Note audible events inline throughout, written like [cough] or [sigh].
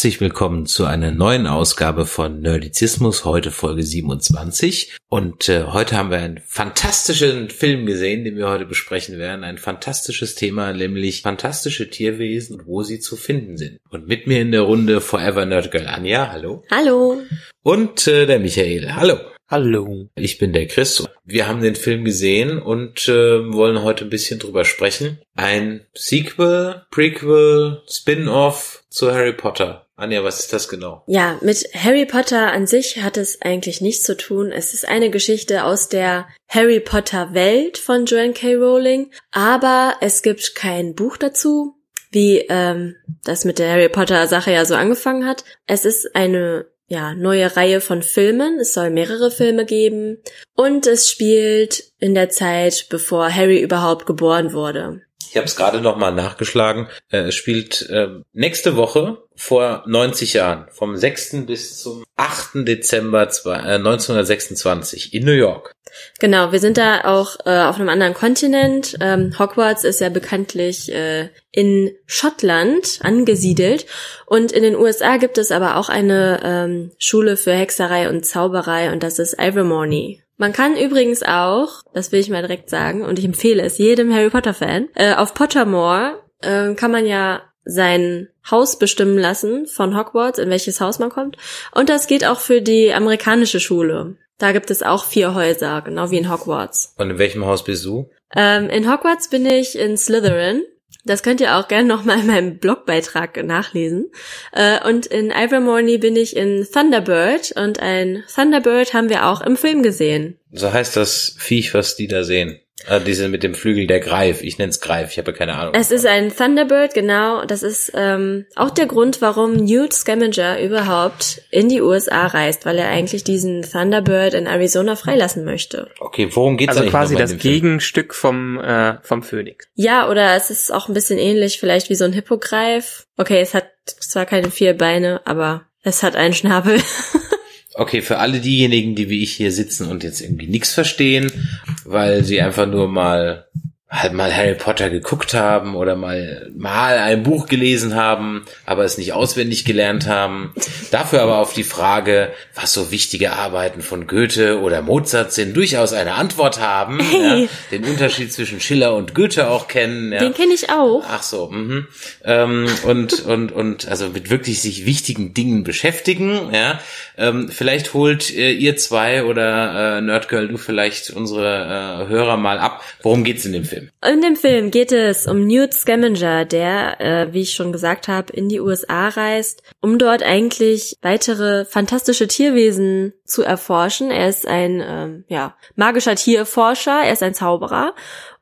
Herzlich willkommen zu einer neuen Ausgabe von Nerdizismus, heute Folge 27. Und äh, heute haben wir einen fantastischen Film gesehen, den wir heute besprechen werden. Ein fantastisches Thema, nämlich fantastische Tierwesen und wo sie zu finden sind. Und mit mir in der Runde Forever Nerd Girl Anja, hallo. Hallo. Und äh, der Michael, hallo. Hallo. Ich bin der Chris. Wir haben den Film gesehen und äh, wollen heute ein bisschen drüber sprechen. Ein Sequel, Prequel, Spin-off zu Harry Potter. Anja, was ist das genau? Ja, mit Harry Potter an sich hat es eigentlich nichts zu tun. Es ist eine Geschichte aus der Harry Potter Welt von Joanne K. Rowling, aber es gibt kein Buch dazu, wie ähm, das mit der Harry Potter Sache ja so angefangen hat. Es ist eine ja, neue Reihe von Filmen. Es soll mehrere Filme geben. Und es spielt in der Zeit, bevor Harry überhaupt geboren wurde. Ich habe es gerade noch mal nachgeschlagen. Äh, es spielt äh, nächste Woche vor 90 Jahren, vom 6. bis zum 8. Dezember 1926 in New York. Genau, wir sind da auch äh, auf einem anderen Kontinent. Ähm, Hogwarts ist ja bekanntlich äh, in Schottland angesiedelt und in den USA gibt es aber auch eine ähm, Schule für Hexerei und Zauberei und das ist Ilvermorny. Man kann übrigens auch, das will ich mal direkt sagen, und ich empfehle es jedem Harry Potter-Fan, äh, auf Pottermore äh, kann man ja sein Haus bestimmen lassen von Hogwarts, in welches Haus man kommt. Und das geht auch für die amerikanische Schule. Da gibt es auch vier Häuser, genau wie in Hogwarts. Und in welchem Haus bist du? Ähm, in Hogwarts bin ich in Slytherin. Das könnt ihr auch gerne nochmal in meinem Blogbeitrag nachlesen. Äh, und in Ivermorny bin ich in Thunderbird und ein Thunderbird haben wir auch im Film gesehen. So heißt das Viech, was die da sehen. Ah, diese mit dem Flügel, der Greif. Ich nenne es Greif, ich habe keine Ahnung. Es ist ein Thunderbird, genau. Das ist ähm, auch der Grund, warum Newt Scamander überhaupt in die USA reist, weil er eigentlich diesen Thunderbird in Arizona freilassen möchte. Okay, worum geht's Also quasi das? Gegenstück vom, äh, vom Phönix. Ja, oder es ist auch ein bisschen ähnlich, vielleicht wie so ein Hippogreif. Okay, es hat zwar keine vier Beine, aber es hat einen Schnabel. [laughs] Okay, für alle diejenigen, die wie ich hier sitzen und jetzt irgendwie nichts verstehen, weil sie einfach nur mal halt mal Harry Potter geguckt haben oder mal mal ein Buch gelesen haben, aber es nicht auswendig gelernt haben. Dafür aber auf die Frage, was so wichtige Arbeiten von Goethe oder Mozart sind, durchaus eine Antwort haben, Hey. ja, den Unterschied zwischen Schiller und Goethe auch kennen. Ja. Den kenne ich auch. Ach so, mhm. ähm, und und und also mit wirklich sich wichtigen Dingen beschäftigen. Ja, ähm, vielleicht holt äh, ihr zwei oder äh, Nerdgirl du vielleicht unsere äh, Hörer mal ab. Worum geht's in dem Film? In dem Film geht es um Newt Scamander, der, äh, wie ich schon gesagt habe, in die USA reist, um dort eigentlich weitere fantastische Tierwesen zu erforschen. Er ist ein ähm, ja, magischer Tierforscher, er ist ein Zauberer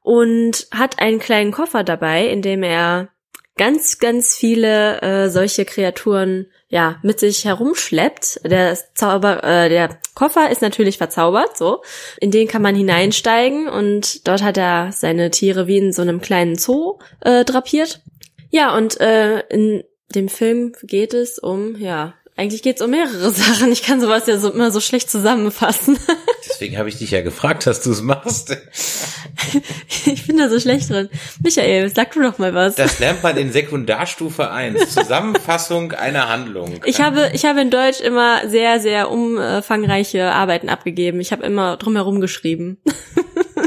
und hat einen kleinen Koffer dabei, in dem er ganz, ganz viele äh, solche Kreaturen ja mit sich herumschleppt. Der Zauber, äh, der Koffer ist natürlich verzaubert, so. In den kann man hineinsteigen und dort hat er seine Tiere wie in so einem kleinen Zoo äh, drapiert. Ja, und äh, in dem Film geht es um, ja, eigentlich geht es um mehrere [laughs] Sachen. Ich kann sowas ja so immer so schlecht zusammenfassen. [laughs] Deswegen habe ich dich ja gefragt, dass du es machst. [laughs] ich bin da so schlecht drin. Michael, sag du doch mal was. Das lernt man in Sekundarstufe 1. Zusammenfassung einer Handlung. Ich habe, ich habe in Deutsch immer sehr, sehr umfangreiche Arbeiten abgegeben. Ich habe immer drumherum geschrieben.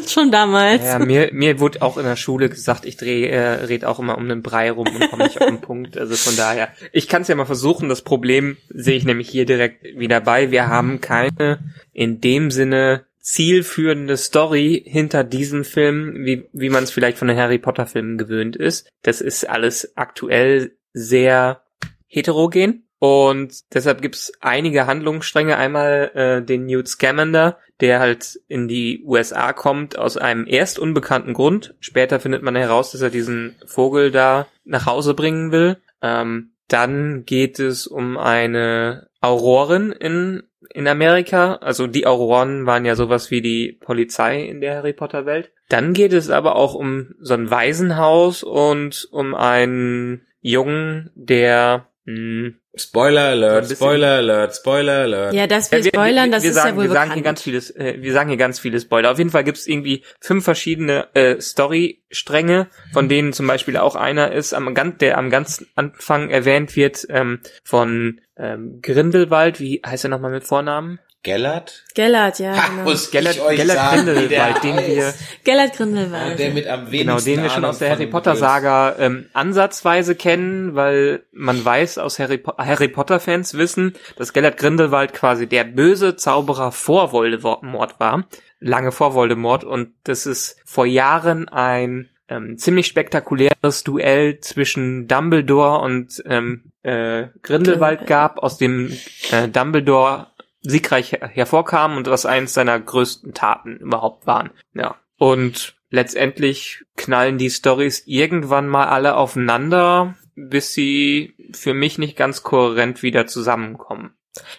[laughs] Schon damals. Ja, mir, mir wurde auch in der Schule gesagt, ich drehe, äh, red auch immer um den Brei rum und komme nicht auf den [laughs] Punkt. Also von daher, ich kann es ja mal versuchen. Das Problem sehe ich nämlich hier direkt wieder bei. Wir haben keine in dem Sinne zielführende Story hinter diesem Film, wie, wie man es vielleicht von den Harry Potter Filmen gewöhnt ist. Das ist alles aktuell sehr heterogen. Und deshalb gibt's einige Handlungsstränge. Einmal äh, den Newt Scamander, der halt in die USA kommt aus einem erst unbekannten Grund. Später findet man heraus, dass er diesen Vogel da nach Hause bringen will. Ähm, dann geht es um eine Aurorin in, in Amerika. Also die Auroren waren ja sowas wie die Polizei in der Harry Potter Welt. Dann geht es aber auch um so ein Waisenhaus und um einen Jungen, der Hm. Spoiler Alert, Spoiler Alert, Spoiler Alert. Ja, dass wir Ja, wir- spoilern, wir, das wir ist sagen, ja wohl wir sagen bekannt. hier ganz vieles, äh, wir sagen hier ganz viele Spoiler. Auf jeden Fall gibt's irgendwie fünf verschiedene äh, Story-Stränge, von denen zum Beispiel auch einer ist, am, der am ganz Anfang erwähnt wird, ähm, von ähm, Grindelwald, wie heißt er nochmal mit Vornamen? Gellert? Gellert, ja, Ha, genau. muss Gellert, ich euch Gellert sagen, Grindelwald, den wir. Gellert Ja, Grindelwald. der mit am wenigsten genau, den wir schon aus der Harry Potter. Saga ähm, ansatzweise kennen, weil man weiß aus Harry, Po- Harry Potter Fans wissen, dass Gellert Grindelwald quasi der böse Zauberer vor Voldemort war, lange vor Voldemort und das ist vor Jahren ein ähm, ziemlich spektakuläres Duell zwischen Dumbledore und ähm, äh, Grindelwald Grindelwald. gab, aus dem äh, Dumbledore siegreich her hervorkam und was eins seiner größten Taten überhaupt waren. Ja. Und letztendlich knallen die Stories irgendwann mal alle aufeinander, bis sie für mich nicht ganz kohärent wieder zusammenkommen.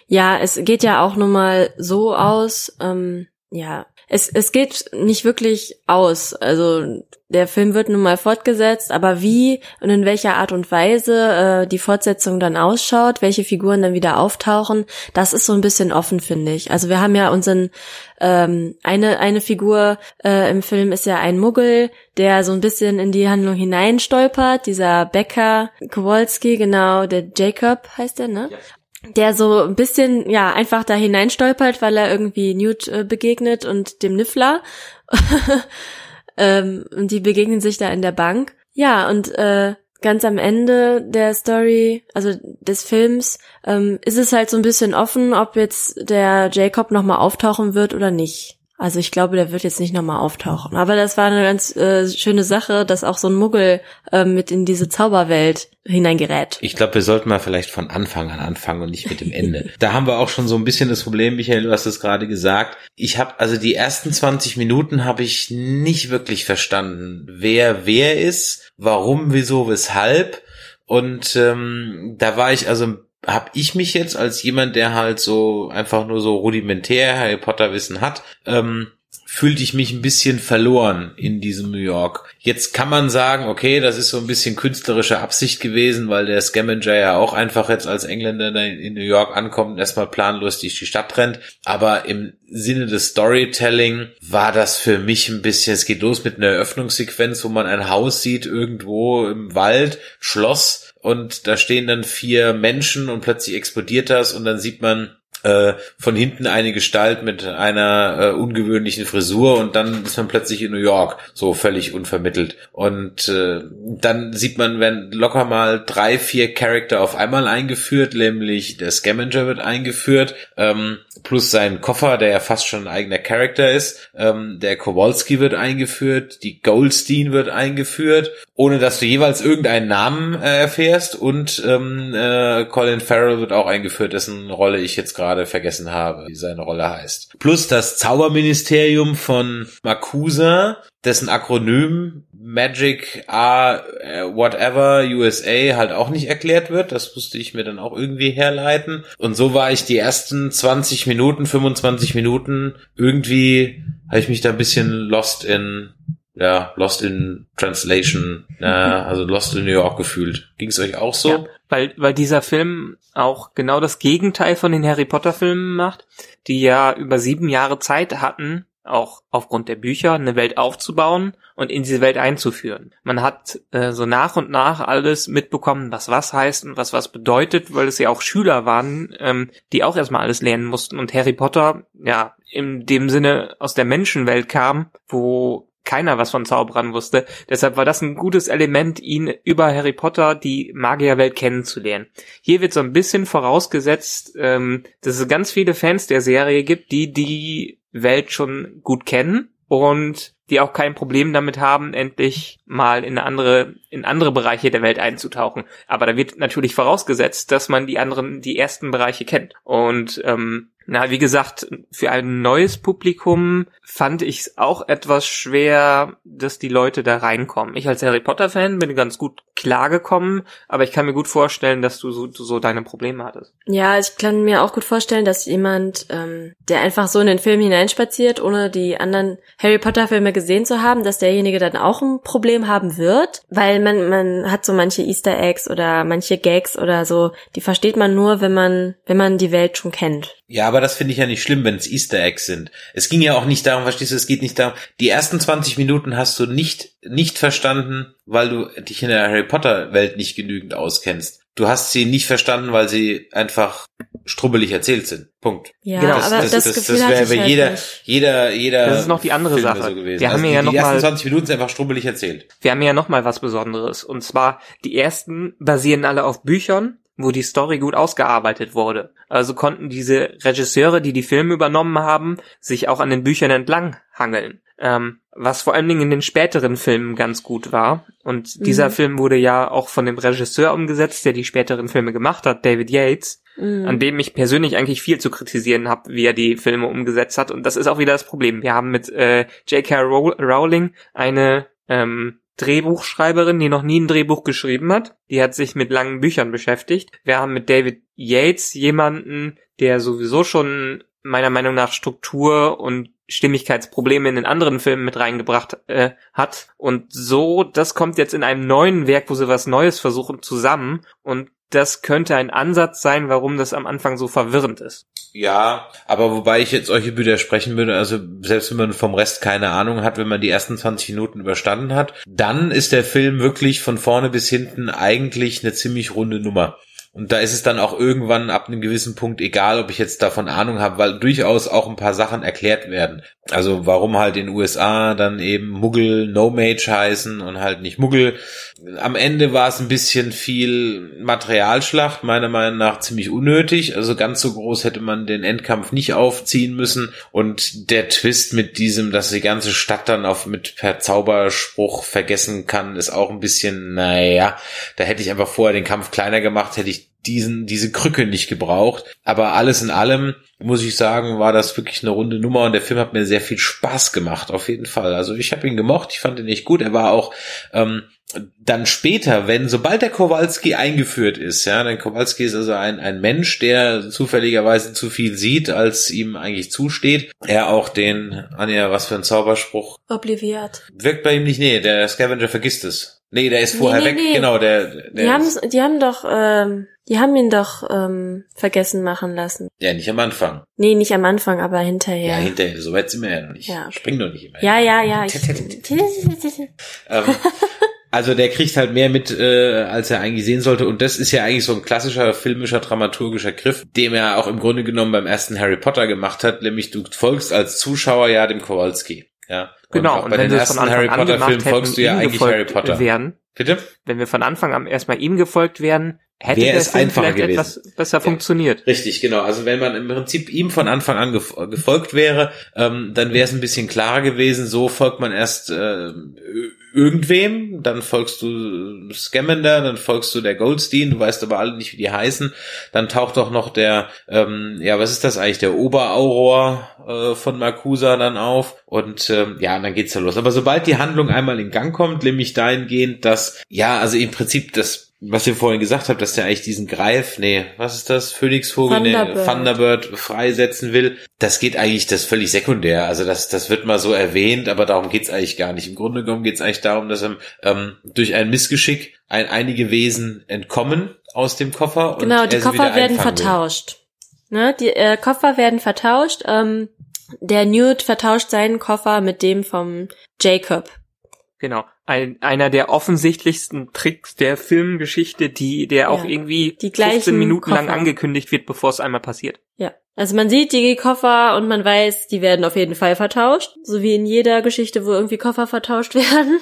Ja, es geht ja auch nun mal so aus, ähm, ja, es, es geht nicht wirklich aus. Also der Film wird nun mal fortgesetzt, aber wie und in welcher Art und Weise äh, die Fortsetzung dann ausschaut, welche Figuren dann wieder auftauchen, das ist so ein bisschen offen, finde ich. Also wir haben ja unseren ähm, eine eine Figur äh, im Film ist ja ein Muggel, der so ein bisschen in die Handlung hineinstolpert. Dieser Becker Kowalski, genau, der Jacob heißt der, ne? Der so ein bisschen, ja, einfach da hineinstolpert, weil er irgendwie Newt äh, begegnet und dem Niffler. [laughs] ähm, und die begegnen sich da in der Bank. Ja, und äh, ganz am Ende der Story, also des Films, ähm, ist es halt so ein bisschen offen, ob jetzt der Jacob nochmal auftauchen wird oder nicht. Also ich glaube, der wird jetzt nicht nochmal auftauchen. Aber das war eine ganz äh, schöne Sache, dass auch so ein Muggel äh, mit in diese Zauberwelt hineingerät. Ich glaube, wir sollten mal vielleicht von Anfang an anfangen und nicht mit dem Ende. [laughs] da haben wir auch schon so ein bisschen das Problem, Michael, du hast es gerade gesagt. Ich habe also die ersten 20 Minuten habe ich nicht wirklich verstanden, wer wer ist, warum, wieso, weshalb. Und ähm, da war ich also habe ich mich jetzt als jemand, der halt so einfach nur so rudimentär Harry Potter Wissen hat, ähm, fühlte ich mich ein bisschen verloren in diesem New York. Jetzt kann man sagen, okay, das ist so ein bisschen künstlerische Absicht gewesen, weil der Scavenger ja auch einfach jetzt als Engländer in New York ankommt und erstmal planlos durch die Stadt rennt. Aber im Sinne des Storytelling war das für mich ein bisschen, es geht los mit einer Eröffnungssequenz, wo man ein Haus sieht irgendwo im Wald, Schloss, und da stehen dann vier Menschen und plötzlich explodiert das und dann sieht man äh, von hinten eine Gestalt mit einer äh, ungewöhnlichen Frisur und dann ist man plötzlich in New York, so völlig unvermittelt. Und äh, dann sieht man, wenn locker mal drei, vier Charakter auf einmal eingeführt, nämlich der Scavenger wird eingeführt, ähm, plus sein Koffer, der ja fast schon ein eigener Charakter ist, ähm, der Kowalski wird eingeführt, die Goldstein wird eingeführt, ohne dass du jeweils irgendeinen Namen äh, erfährst. Und ähm, äh, Colin Farrell wird auch eingeführt, dessen Rolle ich jetzt gerade vergessen habe, wie seine Rolle heißt. Plus das Zauberministerium von Makusa, dessen Akronym Magic A äh, whatever USA halt auch nicht erklärt wird. Das musste ich mir dann auch irgendwie herleiten. Und so war ich die ersten 20 Minuten, 25 Minuten irgendwie, habe ich mich da ein bisschen lost in ja, Lost in Translation, ja, also Lost in New York gefühlt. Ging es euch auch so? Ja, weil, weil dieser Film auch genau das Gegenteil von den Harry Potter Filmen macht, die ja über sieben Jahre Zeit hatten, auch aufgrund der Bücher eine Welt aufzubauen und in diese Welt einzuführen. Man hat äh, so nach und nach alles mitbekommen, was was heißt und was was bedeutet, weil es ja auch Schüler waren, ähm, die auch erstmal alles lernen mussten und Harry Potter ja in dem Sinne aus der Menschenwelt kam, wo keiner was von Zauberern wusste. Deshalb war das ein gutes Element, ihn über Harry Potter die Magierwelt kennenzulernen. Hier wird so ein bisschen vorausgesetzt, ähm, dass es ganz viele Fans der Serie gibt, die die Welt schon gut kennen und die auch kein Problem damit haben, endlich mal in andere, in andere Bereiche der Welt einzutauchen. Aber da wird natürlich vorausgesetzt, dass man die anderen, die ersten Bereiche kennt. Und ähm, Na, wie gesagt, für ein neues Publikum fand ich es auch etwas schwer, dass die Leute da reinkommen. Ich als Harry Potter-Fan bin ganz gut klargekommen, aber ich kann mir gut vorstellen, dass du so, so deine Probleme hattest. Ja, ich kann mir auch gut vorstellen, dass jemand, ähm, der einfach so in den Film hineinspaziert, ohne die anderen Harry Potter-Filme gesehen zu haben, dass derjenige dann auch ein Problem haben wird, weil man, man hat so manche Easter Eggs oder manche Gags oder so, die versteht man nur, wenn man, wenn man die Welt schon kennt. Ja, aber das finde ich ja nicht schlimm, wenn es Easter Eggs sind. Es ging ja auch nicht darum, verstehst du, es geht nicht darum, die ersten 20 Minuten hast du nicht, nicht verstanden, weil du dich in der Harry Potter Welt nicht genügend auskennst. Du hast sie nicht verstanden, weil sie einfach strubbelig erzählt sind. Punkt. Ja, Genau, aber das, das, Gefühl das wäre halt jeder, nicht. jeder, jeder. Das ist noch die andere Film Sache. So gewesen. Wir haben also ja die, noch die ersten mal- 20 Minuten sind einfach strubbelig erzählt. Wir haben ja noch mal was Besonderes. Und zwar, die ersten basieren alle auf Büchern, wo die Story gut ausgearbeitet wurde. Also konnten diese Regisseure, die die Filme übernommen haben, sich auch an den Büchern entlang hangeln. Ähm, was vor allen Dingen in den späteren Filmen ganz gut war. Und dieser Mhm. Film wurde ja auch von dem Regisseur umgesetzt, der die späteren Filme gemacht hat, David Yates Mhm. an dem ich persönlich eigentlich viel zu kritisieren habe, wie er die Filme umgesetzt hat. Und das ist auch wieder das Problem. Wir haben mit äh, J.K. Row- Rowling eine ähm, Drehbuchschreiberin, die noch nie ein Drehbuch geschrieben hat. Die hat sich mit langen Büchern beschäftigt. Wir haben mit David Yates jemanden, der sowieso schon meiner Meinung nach Struktur und Stimmigkeitsprobleme in den anderen Filmen mit reingebracht äh, hat. Und so, das kommt jetzt in einem neuen Werk, wo sie was Neues versuchen, zusammen. Und das könnte ein Ansatz sein, warum das am Anfang so verwirrend ist. Ja, aber wobei ich jetzt euch widersprechen würde, also selbst wenn man vom Rest keine Ahnung hat, wenn man die ersten 20 Minuten überstanden hat, dann ist der Film wirklich von vorne bis hinten eigentlich eine ziemlich runde Nummer. Und da ist es dann auch irgendwann ab einem gewissen Punkt egal, ob ich jetzt davon Ahnung habe, weil durchaus auch ein paar Sachen erklärt werden. Also warum halt in den USA dann eben Muggel No Mage heißen und halt nicht Muggel. Am Ende war es ein bisschen viel Materialschlacht, meiner Meinung nach ziemlich unnötig. Also ganz so groß hätte man den Endkampf nicht aufziehen müssen. Und der Twist mit diesem, dass die ganze Stadt dann auf mit per Zauberspruch vergessen kann, ist auch ein bisschen, naja, da hätte ich einfach vorher den Kampf kleiner gemacht, hätte ich diesen, diese Krücke nicht gebraucht. Aber alles in allem, muss ich sagen, war das wirklich eine runde Nummer und der Film hat mir sehr viel Spaß gemacht, auf jeden Fall. Also ich habe ihn gemocht, ich fand ihn nicht gut. Er war auch ähm, dann später, wenn, sobald der Kowalski eingeführt ist, ja, denn Kowalski ist also ein, ein Mensch, der zufälligerweise zu viel sieht, als ihm eigentlich zusteht. Er auch den, Anja, was für ein Zauberspruch. Obliviert. Wirkt bei ihm nicht, nee, der Scavenger vergisst es. Nee, der ist vorher Nee, nee, weg, nee. genau, der, der Die haben, die haben doch, ähm, die haben ihn doch ähm, vergessen machen lassen. ja nicht am Anfang. Nee, nicht am Anfang, aber Ja, hinterher. hinterher, so weit sind wir ja noch nicht. Ja, okay. Spring doch nicht immer. Ja, ja, ja. Ähm, [laughs] also der kriegt halt mehr mit, äh, als er eigentlich sehen sollte. Und das ist ja eigentlich so ein klassischer filmischer, dramaturgischer Griff, dem er auch im Grunde genommen beim ersten Harry Potter gemacht hat, nämlich du folgst als Zuschauer ja dem Kowalski. Ja. Und Genau, und bei wenn den sie es von ersten Anfang Harry an Potter Filmen folgst du ja ihm eigentlich Harry gefolgt Potter. wären, Bitte? wenn wir von Anfang an erstmal ihm gefolgt wären, hätte Wäre es einfacher gewesen. etwas besser funktioniert. Richtig, genau. Also wenn man im Prinzip ihm von Anfang an gef- gefolgt wäre, ähm, dann wäre es ein bisschen klarer gewesen. So folgt man erst äh, irgendwem, dann folgst du Scamander, dann folgst du der Goldstein, du weißt aber alle nicht, wie die heißen. Dann taucht doch noch der, ähm, ja, was ist das eigentlich, der Oberauror äh, von Makusa dann auf. Und ähm, ja, und dann geht's ja los. Aber sobald die Handlung einmal in Gang kommt, nämlich dahingehend, dass, ja, also im Prinzip das was ihr vorhin gesagt habt, dass der eigentlich diesen Greif, nee, was ist das? Phönixvogel, nee, Thunderbird. Thunderbird freisetzen will. Das geht eigentlich, das ist völlig sekundär. Also das, das wird mal so erwähnt, aber darum geht's eigentlich gar nicht. Im Grunde genommen geht's eigentlich darum, dass ähm, durch ein Missgeschick ein, einige Wesen entkommen aus dem Koffer. Und Genau, die er Koffer werden will. vertauscht. Ne, die äh, Koffer werden vertauscht. Ähm, der Newt vertauscht seinen Koffer mit dem vom Jacob. Genau. Ein, einer der offensichtlichsten Tricks der Filmgeschichte, die, der auch Ja. irgendwie Die 15 gleichen Minuten lang Koffer. angekündigt wird, bevor es einmal passiert. Ja. Also man sieht die Koffer und man weiß, die werden auf jeden Fall vertauscht. So wie in jeder Geschichte, wo irgendwie Koffer vertauscht [laughs] werden.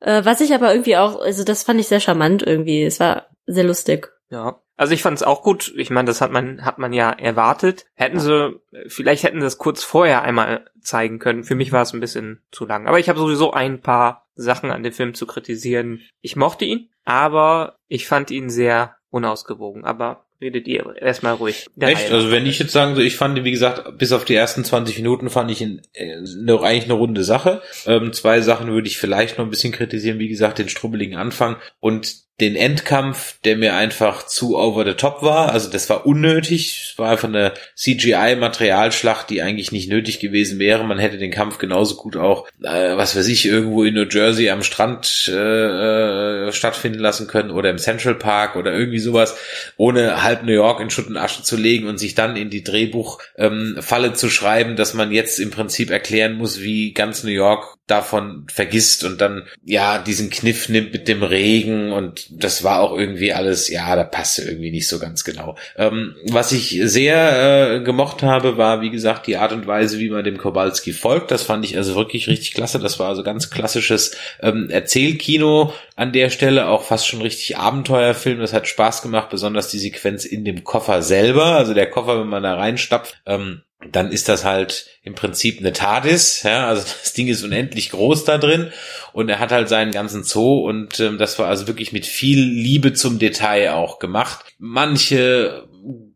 Äh, was ich aber irgendwie auch, also das fand ich sehr charmant irgendwie. Es war sehr lustig. Ja. Also ich fand es auch gut. Ich meine, das hat man hat man ja erwartet. Hätten sie, vielleicht hätten sie es kurz vorher einmal zeigen können. Für mich war es ein bisschen zu lang. Aber ich habe sowieso ein paar Sachen an dem Film zu kritisieren. Ich mochte ihn, aber ich fand ihn sehr unausgewogen. Aber redet ihr erstmal ruhig. Echt? Also wenn ich jetzt sagen so, ich fand, wie gesagt, bis auf die ersten 20 Minuten fand ich ihn äh, eigentlich eine runde Sache. Ähm, zwei Sachen würde ich vielleicht noch ein bisschen kritisieren. Wie gesagt, den strubbeligen Anfang und den Endkampf, der mir einfach zu over the top war. Also das war unnötig. Es war einfach eine CGI-Materialschlacht, die eigentlich nicht nötig gewesen wäre. Man hätte den Kampf genauso gut auch, äh, was weiß ich, irgendwo in New Jersey am Strand äh, äh, stattfinden lassen können oder im Central Park oder irgendwie sowas, ohne halb New York in Schutt und Asche zu legen und sich dann in die Drehbuchfalle ähm, zu schreiben, dass man jetzt im Prinzip erklären muss, wie ganz New York davon vergisst und dann ja diesen Kniff nimmt mit dem Regen und das war auch irgendwie alles, ja, da passte irgendwie nicht so ganz genau. Ähm, was ich sehr äh, gemocht habe, war wie gesagt die Art und Weise, wie man dem Kowalski folgt. Das fand ich also wirklich richtig klasse. Das war also ganz klassisches ähm, Erzählkino an der Stelle, auch fast schon richtig Abenteuerfilm. Das hat Spaß gemacht, besonders die Sequenz in dem Koffer selber, also der Koffer, wenn man da reinstapft. Ähm, dann ist das halt im Prinzip eine TARDIS, ja, also [laughs] das Ding ist unendlich groß da drin und er hat halt seinen ganzen Zoo und ähm, das war also wirklich mit viel Liebe zum Detail auch gemacht. Manche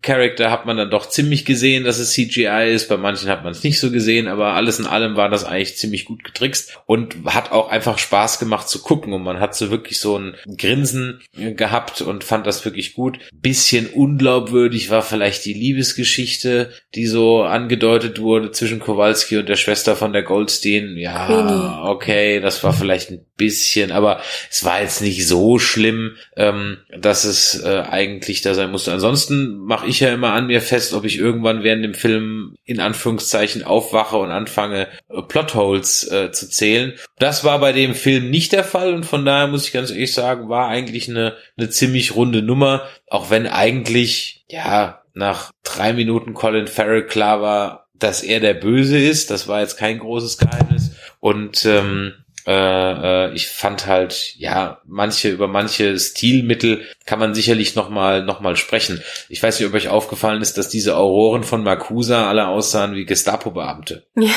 Charakter hat man dann doch ziemlich gesehen, dass es CGI ist. Bei manchen hat man es nicht so gesehen, aber alles in allem war das eigentlich ziemlich gut getrickst und hat auch einfach Spaß gemacht zu gucken. Und man hat so wirklich so ein Grinsen gehabt und fand das wirklich gut. Bisschen unglaubwürdig war vielleicht die Liebesgeschichte, die so angedeutet wurde zwischen Kowalski und der Schwester von der Goldstein. Ja, okay, das war vielleicht ein bisschen, aber es war jetzt nicht so schlimm, ähm, dass es äh, eigentlich da sein musste. Ansonsten mache ich ja immer an mir fest, ob ich irgendwann während dem Film in Anführungszeichen aufwache und anfange, äh, Plotholes äh, zu zählen. Das war bei dem Film nicht der Fall und von daher muss ich ganz ehrlich sagen, war eigentlich eine, eine ziemlich runde Nummer, auch wenn eigentlich, ja, nach drei Minuten Colin Farrell klar war, dass er der Böse ist. Das war jetzt kein großes Geheimnis. Und ähm, äh, äh, ich fand halt, ja, manche, über manche Stilmittel kann man sicherlich nochmal noch mal sprechen. Ich weiß nicht, ob euch aufgefallen ist, dass diese Auroren von Makusa alle aussahen wie Gestapo-Beamte. [laughs] ja,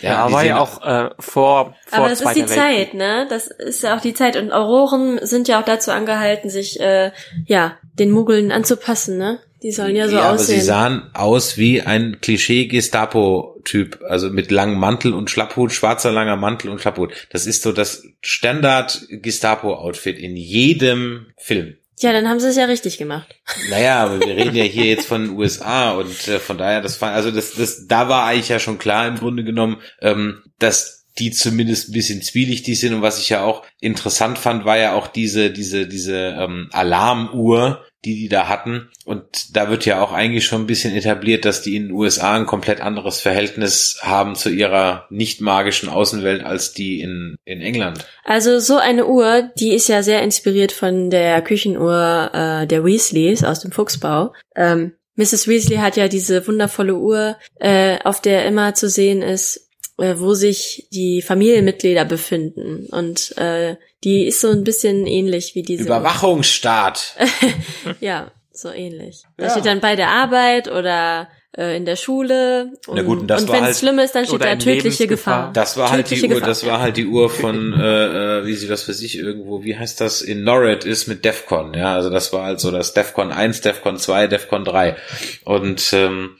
ja war ja auch äh, vor, vor Aber das ist die Welt. Zeit, ne? Das ist ja auch die Zeit. Und Auroren sind ja auch dazu angehalten, sich, äh, ja, den Muggeln anzupassen, ne? Die sollen ja so ja, aussehen. Aber sie sahen aus wie ein Klischee-Gestapo-Typ, also mit langem Mantel und Schlapphut, schwarzer langer Mantel und Schlapphut. Das ist so das Standard-Gestapo-Outfit in jedem Film. Ja, dann haben sie es ja richtig gemacht. [laughs] Naja, aber wir reden ja hier jetzt von den USA und äh, von daher, das war, also das, das, da war eigentlich ja schon klar im Grunde genommen, ähm, dass die zumindest ein bisschen zwielichtig sind und was ich ja auch interessant fand, war ja auch diese, diese, diese ähm, Alarmuhr, die die da hatten. Und da wird ja auch eigentlich schon ein bisschen etabliert, dass die in den USA ein komplett anderes Verhältnis haben zu ihrer nicht magischen Außenwelt als die in, in England. Also so eine Uhr, die ist ja sehr inspiriert von der Küchenuhr äh, der Weasleys aus dem Fuchsbau. Ähm, Mrs. Weasley hat ja diese wundervolle Uhr, äh, auf der immer zu sehen ist, wo sich die Familienmitglieder befinden. Und äh, die ist so ein bisschen ähnlich wie diese. Überwachungsstaat. [laughs] ja, so ähnlich. Da ja. steht dann bei der Arbeit oder äh, in der Schule. Und, Na gut, und, das und wenn es halt, schlimm ist, dann steht da tödliche Gefahr. Das war halt die Uhr, Gefahr. das war halt die Uhr von, äh, äh, wie sie das für sich irgendwo, wie heißt das, in Norred ist mit DEFCON, ja, also das war halt so das DEFCON 1, DEFCON 2, DEFCON 3. Und ähm,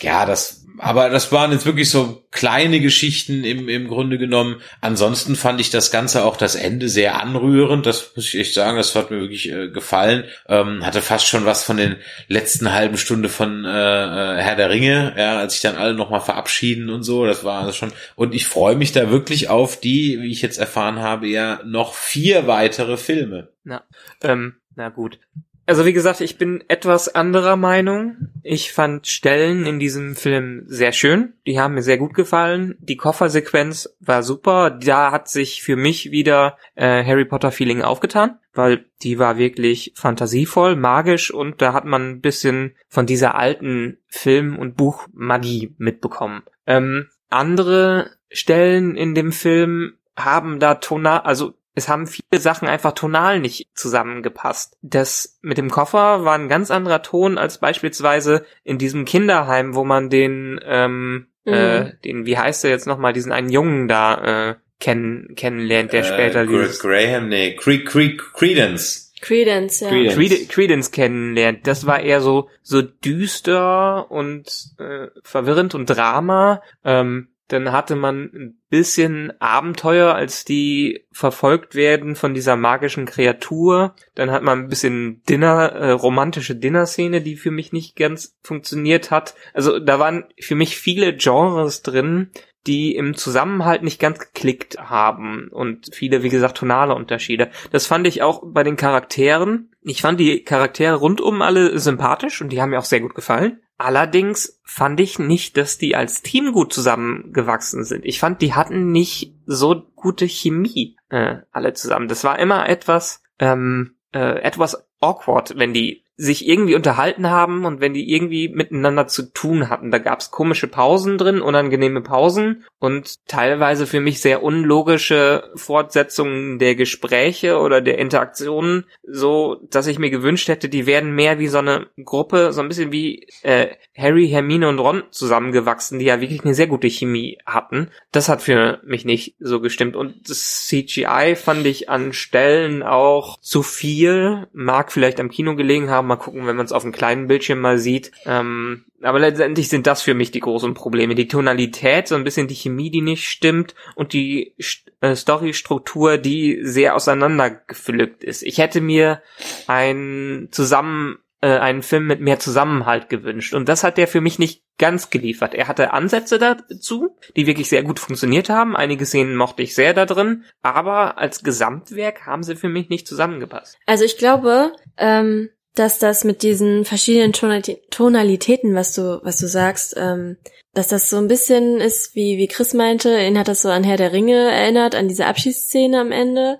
ja, das aber das waren jetzt wirklich so kleine Geschichten im, im Grunde genommen. Ansonsten fand ich das Ganze auch das Ende sehr anrührend. Das muss ich echt sagen, das hat mir wirklich äh, gefallen. Ähm, hatte fast schon was von den letzten halben Stunde von äh, äh Herr der Ringe, ja, als sich dann alle nochmal verabschieden und so. Das war schon. Und ich freue mich da wirklich auf die, wie ich jetzt erfahren habe, ja noch vier weitere Filme. Na, ähm, na gut. Also wie gesagt, ich bin etwas anderer Meinung. Ich fand Stellen in diesem Film sehr schön. Die haben mir sehr gut gefallen. Die Koffersequenz war super. Da hat sich für mich wieder äh, Harry Potter Feeling aufgetan, weil die war wirklich fantasievoll, magisch und da hat man ein bisschen von dieser alten Film- und Buchmagie mitbekommen. Ähm, andere Stellen in dem Film haben da tonal, also es haben viele Sachen einfach tonal nicht zusammengepasst. Das mit dem Koffer war ein ganz anderer Ton als beispielsweise in diesem Kinderheim, wo man den, ähm, mhm. äh, den, wie heißt er jetzt nochmal, diesen einen Jungen da äh, kennen, kennenlernt, der äh, später Chris Graham, nee, Cre Cre Credence. Credence, ja. Credence. Credence, Credence kennenlernt. Das war eher so so düster und äh, verwirrend und Drama. Ähm, dann hatte man ein bisschen Abenteuer, als die verfolgt werden von dieser magischen Kreatur. Dann hat man ein bisschen Dinner, äh, romantische Dinner-Szene, die für mich nicht ganz funktioniert hat. Also da waren für mich viele Genres drin, die im Zusammenhalt nicht ganz geklickt haben und viele, wie gesagt, tonale Unterschiede. Das fand ich auch bei den Charakteren. Ich fand die Charaktere rundum alle sympathisch und die haben mir auch sehr gut gefallen. Allerdings fand ich nicht, dass die als Team gut zusammengewachsen sind. Ich fand, die hatten nicht so gute Chemie äh, alle zusammen. Das war immer etwas ähm, äh, etwas awkward, wenn die sich irgendwie unterhalten haben und wenn die irgendwie miteinander zu tun hatten. Da gab's komische Pausen drin, unangenehme Pausen und teilweise für mich sehr unlogische Fortsetzungen der Gespräche oder der Interaktionen, so dass ich mir gewünscht hätte, die werden mehr wie so eine Gruppe, so ein bisschen wie äh, Harry, Hermine und Ron zusammengewachsen, die ja wirklich eine sehr gute Chemie hatten. Das hat für mich nicht so gestimmt und das CGI fand ich an Stellen auch zu viel, mag vielleicht am Kino gelegen haben, mal gucken, wenn man es auf einem kleinen Bildschirm mal sieht. Ähm, aber letztendlich sind das für mich die großen Probleme. Die Tonalität, so ein bisschen die Chemie, die nicht stimmt und die äh, Storystruktur, die sehr auseinandergepflückt ist. Ich hätte mir ein zusammen äh, einen Film mit mehr Zusammenhalt gewünscht und das hat der für mich nicht ganz geliefert. Er hatte Ansätze dazu, die wirklich sehr gut funktioniert haben. Einige Szenen mochte ich sehr da drin, aber als Gesamtwerk haben sie für mich nicht zusammengepasst. Also ich glaube, ähm, dass das mit diesen verschiedenen Tonalitäten, was du, was du sagst, ähm, dass das so ein bisschen ist, wie, wie Chris meinte, ihn hat das so an Herr der Ringe erinnert, an diese Abschiedsszene am Ende.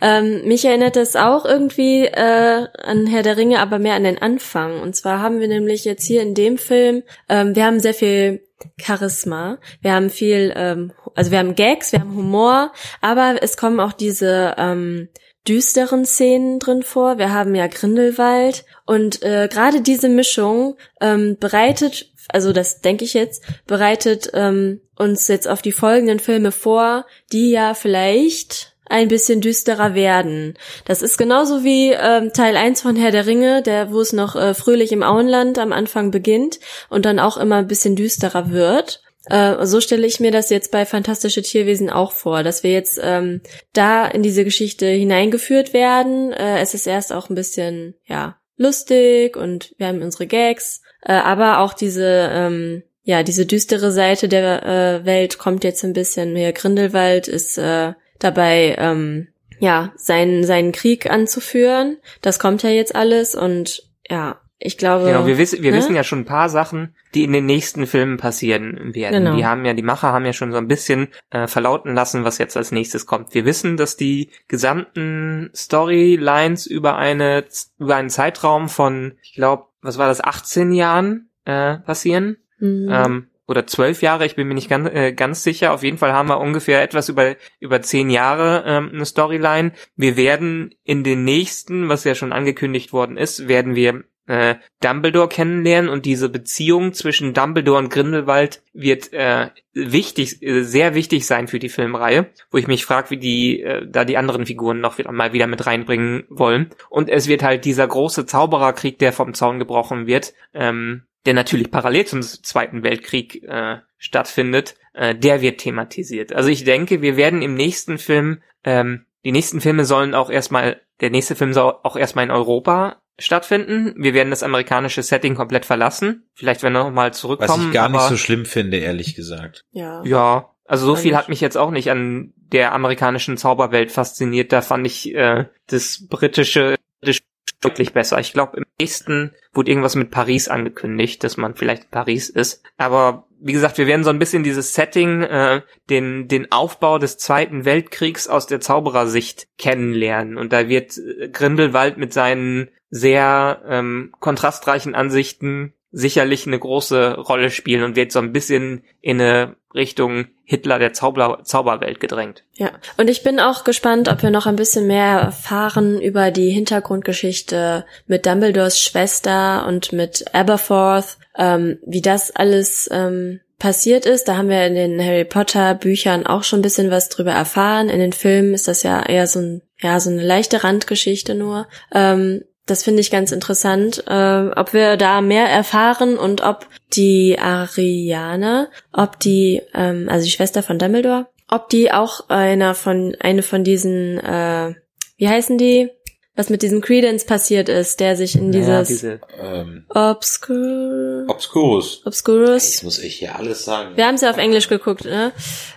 Ähm, mich erinnert das auch irgendwie äh, an Herr der Ringe, aber mehr an den Anfang. Und zwar haben wir nämlich jetzt hier in dem Film, ähm, wir haben sehr viel Charisma, wir haben viel, ähm, also wir haben Gags, wir haben Humor, aber es kommen auch diese ähm, düsteren Szenen drin vor. Wir haben ja Grindelwald und äh, gerade diese Mischung ähm, bereitet, also das denke ich jetzt, bereitet ähm, uns jetzt auf die folgenden Filme vor, die ja vielleicht ein bisschen düsterer werden. Das ist genauso wie ähm, Teil 1 von Herr der Ringe, der wo es noch äh, fröhlich im Auenland am Anfang beginnt und dann auch immer ein bisschen düsterer wird. Äh, so stelle ich mir das jetzt bei Fantastische Tierwesen auch vor, dass wir jetzt ähm, da in diese Geschichte hineingeführt werden. Äh, es ist erst auch ein bisschen, ja, lustig und wir haben unsere Gags, äh, aber auch diese, ähm, ja, diese düstere Seite der äh, Welt kommt jetzt ein bisschen mehr. Grindelwald ist äh, dabei, ähm, ja, seinen, seinen Krieg anzuführen. Das kommt ja jetzt alles und ja, ich glaube. Genau, wir wissen, wir ne? wissen ja schon ein paar Sachen, die in den nächsten Filmen passieren werden. Genau. Die haben ja, die Macher haben ja schon so ein bisschen äh, verlauten lassen, was jetzt als nächstes kommt. Wir wissen, dass die gesamten Storylines über eine, über einen Zeitraum von, ich glaube, was war das, 18 Jahren äh, passieren. Mhm. Ähm, oder zwölf Jahre, ich bin mir nicht ganz, äh, ganz sicher. Auf jeden Fall haben wir ungefähr etwas über über zehn Jahre ähm, eine Storyline. Wir werden in den nächsten, was ja schon angekündigt worden ist, werden wir äh, Dumbledore kennenlernen und diese Beziehung zwischen Dumbledore und Grindelwald wird äh, wichtig, äh, sehr wichtig sein für die Filmreihe, wo ich mich frage, wie die äh, da die anderen Figuren noch wieder, mal wieder mit reinbringen wollen. Und es wird halt dieser große Zaubererkrieg, der vom Zaun gebrochen wird, ähm, der natürlich parallel zum Zweiten Weltkrieg äh, stattfindet, äh, der wird thematisiert. Also ich denke, wir werden im nächsten Film, ähm, die nächsten Filme sollen auch erstmal, der nächste Film soll auch erstmal in Europa stattfinden. Wir werden das amerikanische Setting komplett verlassen. Vielleicht werden wir nochmal zurückkommen. Was ich gar nicht so schlimm finde, ehrlich gesagt. Ja. Ja. Also so viel hat mich jetzt auch nicht an der amerikanischen Zauberwelt fasziniert. Da fand ich äh, das britische, britische wirklich besser. Ich glaube, im nächsten wurde irgendwas mit Paris angekündigt, dass man vielleicht in Paris ist. Aber wie gesagt, wir werden so ein bisschen dieses Setting, äh, den, den Aufbau des Zweiten Weltkriegs aus der Zauberersicht kennenlernen. Und da wird äh, Grindelwald mit seinen sehr ähm, kontrastreichen Ansichten sicherlich eine große Rolle spielen und wird so ein bisschen in eine Richtung Hitler der Zauber Zauberwelt gedrängt. Ja, und ich bin auch gespannt, ob wir noch ein bisschen mehr erfahren über die Hintergrundgeschichte mit Dumbledores Schwester und mit Aberforth, ähm, wie das alles ähm, passiert ist. Da haben wir in den Harry Potter Büchern auch schon ein bisschen was drüber erfahren. In den Filmen ist das ja eher so ein, ja, so eine leichte Randgeschichte nur. Ähm, das finde ich ganz interessant, äh, ob wir da mehr erfahren und ob die Ariana, ob die, ähm, also die Schwester von Dumbledore, ob die auch einer von, eine von diesen, äh, wie heißen die? Was mit diesem Credence passiert ist, der sich in Ja, dieses diese, Ähm, Obscur Obscurus. Obscurus. Jetzt muss ich hier alles sagen. Wir haben es ja auf Englisch geguckt, ne?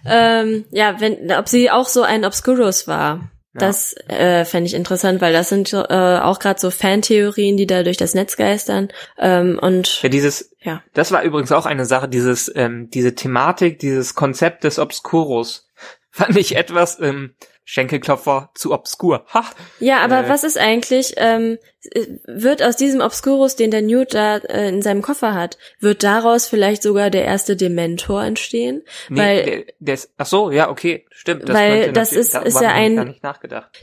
Ähm, ja, wenn, ob sie auch so ein Obscurus war. Ja. Das äh, fände ich interessant, weil das sind äh, auch gerade so Fantheorien, die da durch das Netz geistern. Ähm, und ja, dieses, ja, das war übrigens auch eine Sache, dieses, ähm, diese Thematik, dieses Konzept des Obscuros [laughs] fand ich etwas, ähm, Schenkelklopfer zu obskur. Ha! ja, aber Äh. was ist eigentlich? Ähm, äh, wird aus diesem Obscurus, den der Newt da äh, in seinem Koffer hat, wird daraus vielleicht sogar der erste Dementor entstehen? Nee, Weil- der, der ist, ach so, ja, okay, stimmt. Das Weil das ist- darüber ist ja ein-.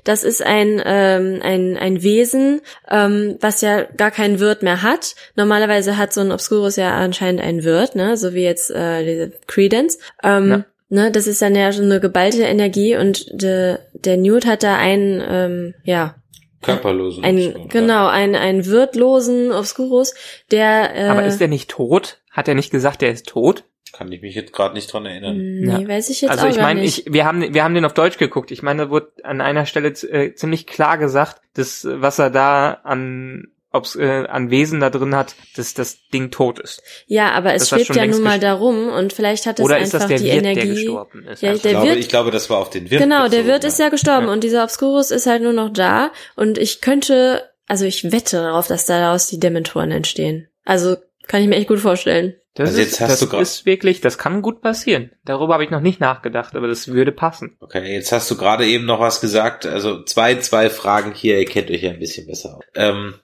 Das ist ein, ähm, ein, ein Wesen, ähm, was ja gar keinen Wirt mehr hat. Normalerweise hat so ein Obscurus ja anscheinend einen Wirt, ne? so wie jetzt äh, diese Credence. Ähm, Ja. Ne? Das ist dann ja so eine geballte Energie und de, der Newt hat da einen, ähm, ja, Körperlosen. ein, genau, einen, einen wirtlosen Obscurus, der, äh, Aber ist der nicht tot? Hat er nicht gesagt, der ist tot? Kann ich mich jetzt gerade nicht dran erinnern. nee, Ja. weiß ich jetzt also auch ich gar meine, nicht. ich, wir haben, wir haben den auf Deutsch geguckt. Ich meine, da wurde an einer Stelle äh, ziemlich klar gesagt, dass was er da an ob's, äh, an Wesen da drin hat, dass das Ding tot ist. ja, aber es das schwebt ja nun mal darum und vielleicht hat es Oder einfach ist das der die Wirt, der Energie. gestorben ist? Ja, einfach? der ich, glaube, Wirt- ich glaube, das war auf den Wirt. Genau, der Wirt ist ja gestorben Ja. und dieser Obscurus ist halt nur noch da und ich könnte, also ich wette darauf, dass daraus die Dementoren entstehen. Also kann ich mir echt gut vorstellen. Das, Also jetzt ist, hast das ist wirklich, das kann gut passieren. Darüber habe ich noch nicht nachgedacht, aber das würde passen. Okay, jetzt hast du gerade eben noch was gesagt. Also zwei, zwei Fragen hier. Ihr kennt euch ja ein bisschen besser. Ähm,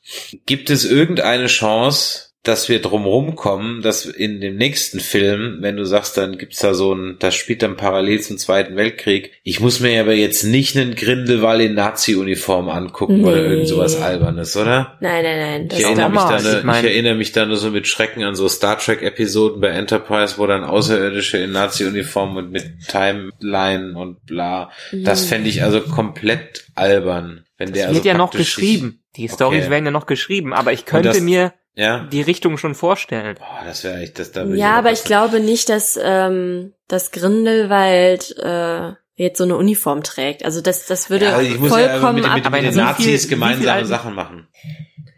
gibt es irgendeine Chance, dass wir drumherum kommen, dass in dem nächsten Film, wenn du sagst, dann gibt's da so ein, das spielt dann parallel zum Zweiten Weltkrieg. Ich muss mir aber jetzt nicht einen Grindelwald in Nazi-Uniform angucken oder Nee. irgend sowas Albernes, oder? Nein, nein, nein. Das Ich erinnere, mich da, ne, ich mein- ich erinnere mich da nur so mit Schrecken an so Star Trek-Episoden bei Enterprise, wo dann Außerirdische in Nazi-Uniform und mit Timeline und bla. Das Mhm. fände ich also komplett albern. Wenn der Das also wird ja noch geschrieben. Die Stories Okay. werden ja noch geschrieben, aber ich könnte das- mir ja? die Richtung schon vorstellen. Boah, das wäre echt, das da würde ja, aber was- ich glaube nicht, dass ähm, das Grindelwald äh, jetzt so eine Uniform trägt. Also das, das würde ja, ich muss ja vollkommen mit, mit, ab. mit den Nazis viel gemeinsame alten- Sachen machen.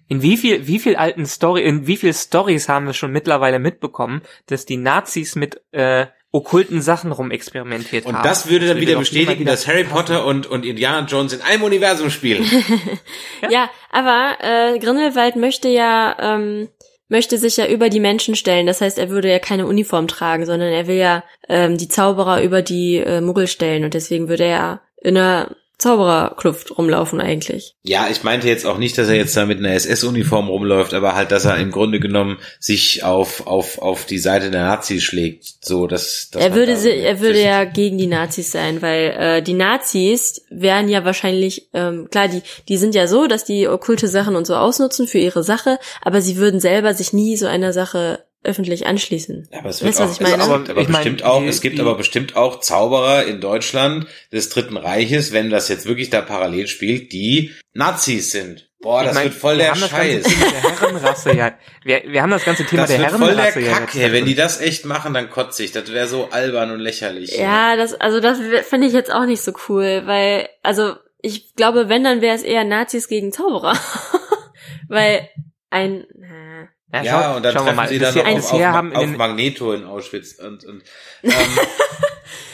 In wie viel, wie viel alten Story, in wie viel Stories haben wir schon mittlerweile mitbekommen, dass die Nazis mit äh, okkulten Sachen rumexperimentiert Und haben? das würde dann wieder bestätigen, dass Harry. Potter und, und Indiana Jones in einem Universum spielen. [laughs] Ja, aber äh, Grindelwald möchte ja ähm, möchte sich ja über die Menschen stellen. Das heißt, er würde ja keine Uniform tragen, sondern er will ja ähm, die Zauberer über die äh, Muggel stellen und deswegen würde er in einer Zaubererkluft rumlaufen eigentlich. Ja, ich meinte jetzt auch nicht, dass er jetzt da mit einer SS-Uniform rumläuft, aber halt, dass er im Grunde genommen sich auf, auf, auf die Seite der Nazis schlägt. So, dass, dass er würde da er würde ja gegen die Nazis sein, weil äh, die Nazis wären ja wahrscheinlich ähm, klar, die die sind ja so, dass die okkulte Sachen und so ausnutzen für ihre Sache, aber sie würden selber sich nie so einer Sache öffentlich anschließen. Ja, aber es wird Weißt du, auch, was ich meine? Es gibt aber Ich meine, bestimmt auch, die- es gibt die- aber bestimmt auch Zauberer in Deutschland des Dritten Reiches, wenn das jetzt wirklich da parallel spielt, die Nazis sind. Boah, das mein, wird voll wir der haben das Scheiß. ganze Thema der Herrenrasse, ja. Wir, wir haben das ganze Thema Das der wird voll der Herrenrasse ja. Wenn die das echt machen, dann kotze ich. Das wäre so albern und lächerlich. Ja, das, also das finde ich jetzt auch nicht so cool, weil, also ich glaube, wenn, dann wäre es eher Nazis gegen Zauberer. [laughs] weil ein, äh, Ja, Ja, schau- und dann treffen mal. sie dann noch auf, auf, haben auf Magneto in Auschwitz und, und [laughs] ähm,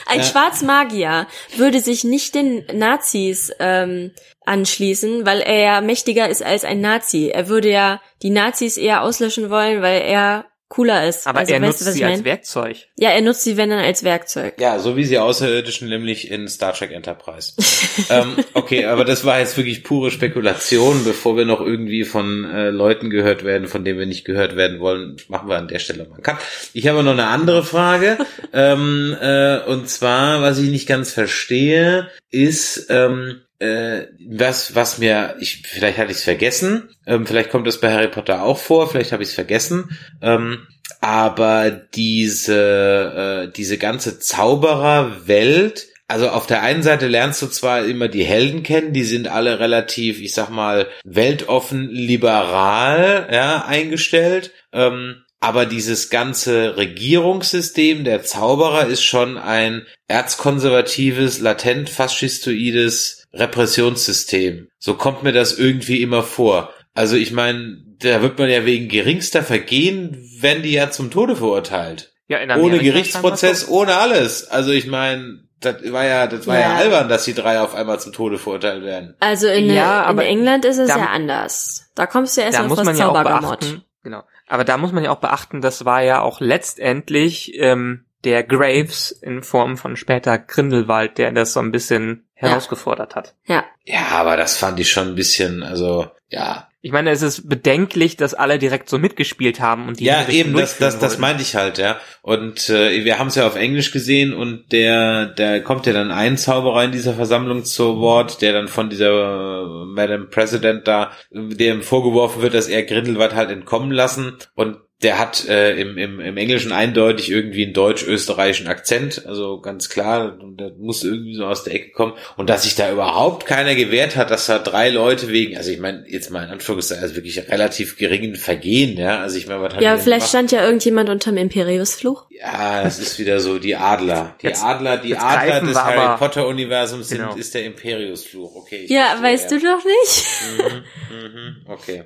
ein Ja. Schwarzmagier würde sich nicht den Nazis ähm, anschließen, weil er ja mächtiger ist als ein Nazi. Er würde ja die Nazis eher auslöschen wollen, weil er cooler ist. Aber also, er weißt nutzt sie ich als mein? Werkzeug. Ja, er nutzt sie, wenn dann als Werkzeug. ja, so wie sie Außerirdischen nämlich in Star Trek Enterprise. [laughs] ähm, okay, aber das war jetzt wirklich pure Spekulation, bevor wir noch irgendwie von äh, Leuten gehört werden, von denen wir nicht gehört werden wollen, machen wir an der Stelle mal einen Cut. Ich habe noch eine andere Frage, ähm, äh, und zwar, was ich nicht ganz verstehe, ist, ähm, äh, was, was mir, ich, vielleicht hatte ich es vergessen, ähm, vielleicht kommt das bei Harry Potter auch vor, vielleicht habe ich es vergessen. Ähm, aber diese, äh, diese ganze Zaubererwelt, also auf der einen Seite lernst du zwar immer die Helden kennen, die sind alle relativ, ich sag mal, weltoffen, liberal, ja, eingestellt. Ähm, aber dieses ganze Regierungssystem der Zauberer ist schon ein erzkonservatives, latent faschistoides Repressionssystem. So kommt mir das irgendwie immer vor. Also ich meine, da wird man ja wegen geringster Vergehen, werden die ja zum Tode verurteilt. Ja, in ohne Amerika Gerichtsprozess, ohne alles. Also ich meine, das war ja, das war ja. Ja. albern, dass die drei auf einmal zum Tode verurteilt werden. Also in, Ja, in aber England ist es da- ja anders. Da kommst du erst da auf muss das man ja auch beachten, genau. Aber da muss man ja auch beachten, das war ja auch letztendlich ähm, der Graves in Form von später Grindelwald, der das so ein bisschen herausgefordert hat. Ja. Ja, aber das fand ich schon ein bisschen, also, ja. Ich meine, es ist bedenklich, dass alle direkt so mitgespielt haben und die ja, eben, das, das, das meinte ich halt, ja. Und äh, wir haben es ja auf Englisch gesehen und der, der kommt ja dann ein Zauberer in dieser Versammlung zu Wort, der dann von dieser äh, Madam President da, dem vorgeworfen wird, dass er Grindelwald halt entkommen lassen und der hat äh, im, im, im Englischen eindeutig irgendwie einen deutsch-österreichischen Akzent, also ganz klar, der muss irgendwie so aus der Ecke kommen. Und dass sich da überhaupt keiner gewehrt hat, dass da drei Leute wegen, also ich meine, jetzt mal in Anführungszeichen, also wirklich relativ geringen Vergehen, ja, also ich meine, was hat Ja, vielleicht stand ja irgendjemand unterm Imperiusfluch. Ja, das ist wieder so die Adler. Die Jetzt- Adler, die Adler des Harry aber- Potter Universums sind, Genau. ist der Imperiusfluch. Okay. ich Ja, verstehe, weißt du doch nicht? Mhm, mhm, okay.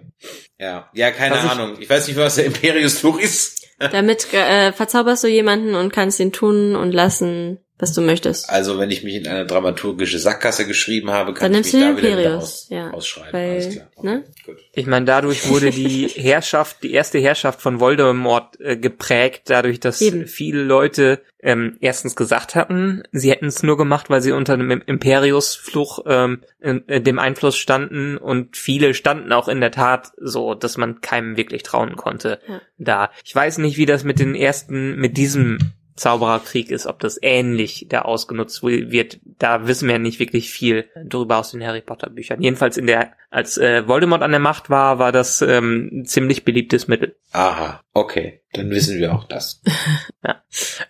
Ja, ja, keine Was ich- Ahnung. Ich weiß nicht, was der [laughs] Imperiusfluch ist. Damit äh, verzauberst du jemanden und kannst ihn tun und lassen, was du möchtest. Also, wenn ich mich in eine dramaturgische Sackgasse geschrieben habe, Dann kann ich nimmst mich du da den wieder, wieder Imperius, aus, ja. ausschreiben. Weil, Alles klar. Okay, ne? Gut. Ich meine, dadurch wurde die [laughs] Herrschaft, die erste Herrschaft von Voldemort äh, geprägt, dadurch, dass Eben. viele Leute ähm, erstens gesagt hatten, sie hätten es nur gemacht, weil sie unter dem Imperiusfluch ähm, in dem Einfluss standen und viele standen auch in der Tat so, dass man keinem wirklich trauen konnte Ja. da. Ich weiß nicht, wie das mit den ersten, mit diesem Zaubererkrieg ist, ob das ähnlich da ausgenutzt wird. Da wissen wir nicht wirklich viel drüber aus den Harry Potter Büchern. Jedenfalls in der, als äh, Voldemort an der Macht war, war das ähm, ein ziemlich beliebtes Mittel. Aha, okay. Dann wissen wir auch das. [laughs]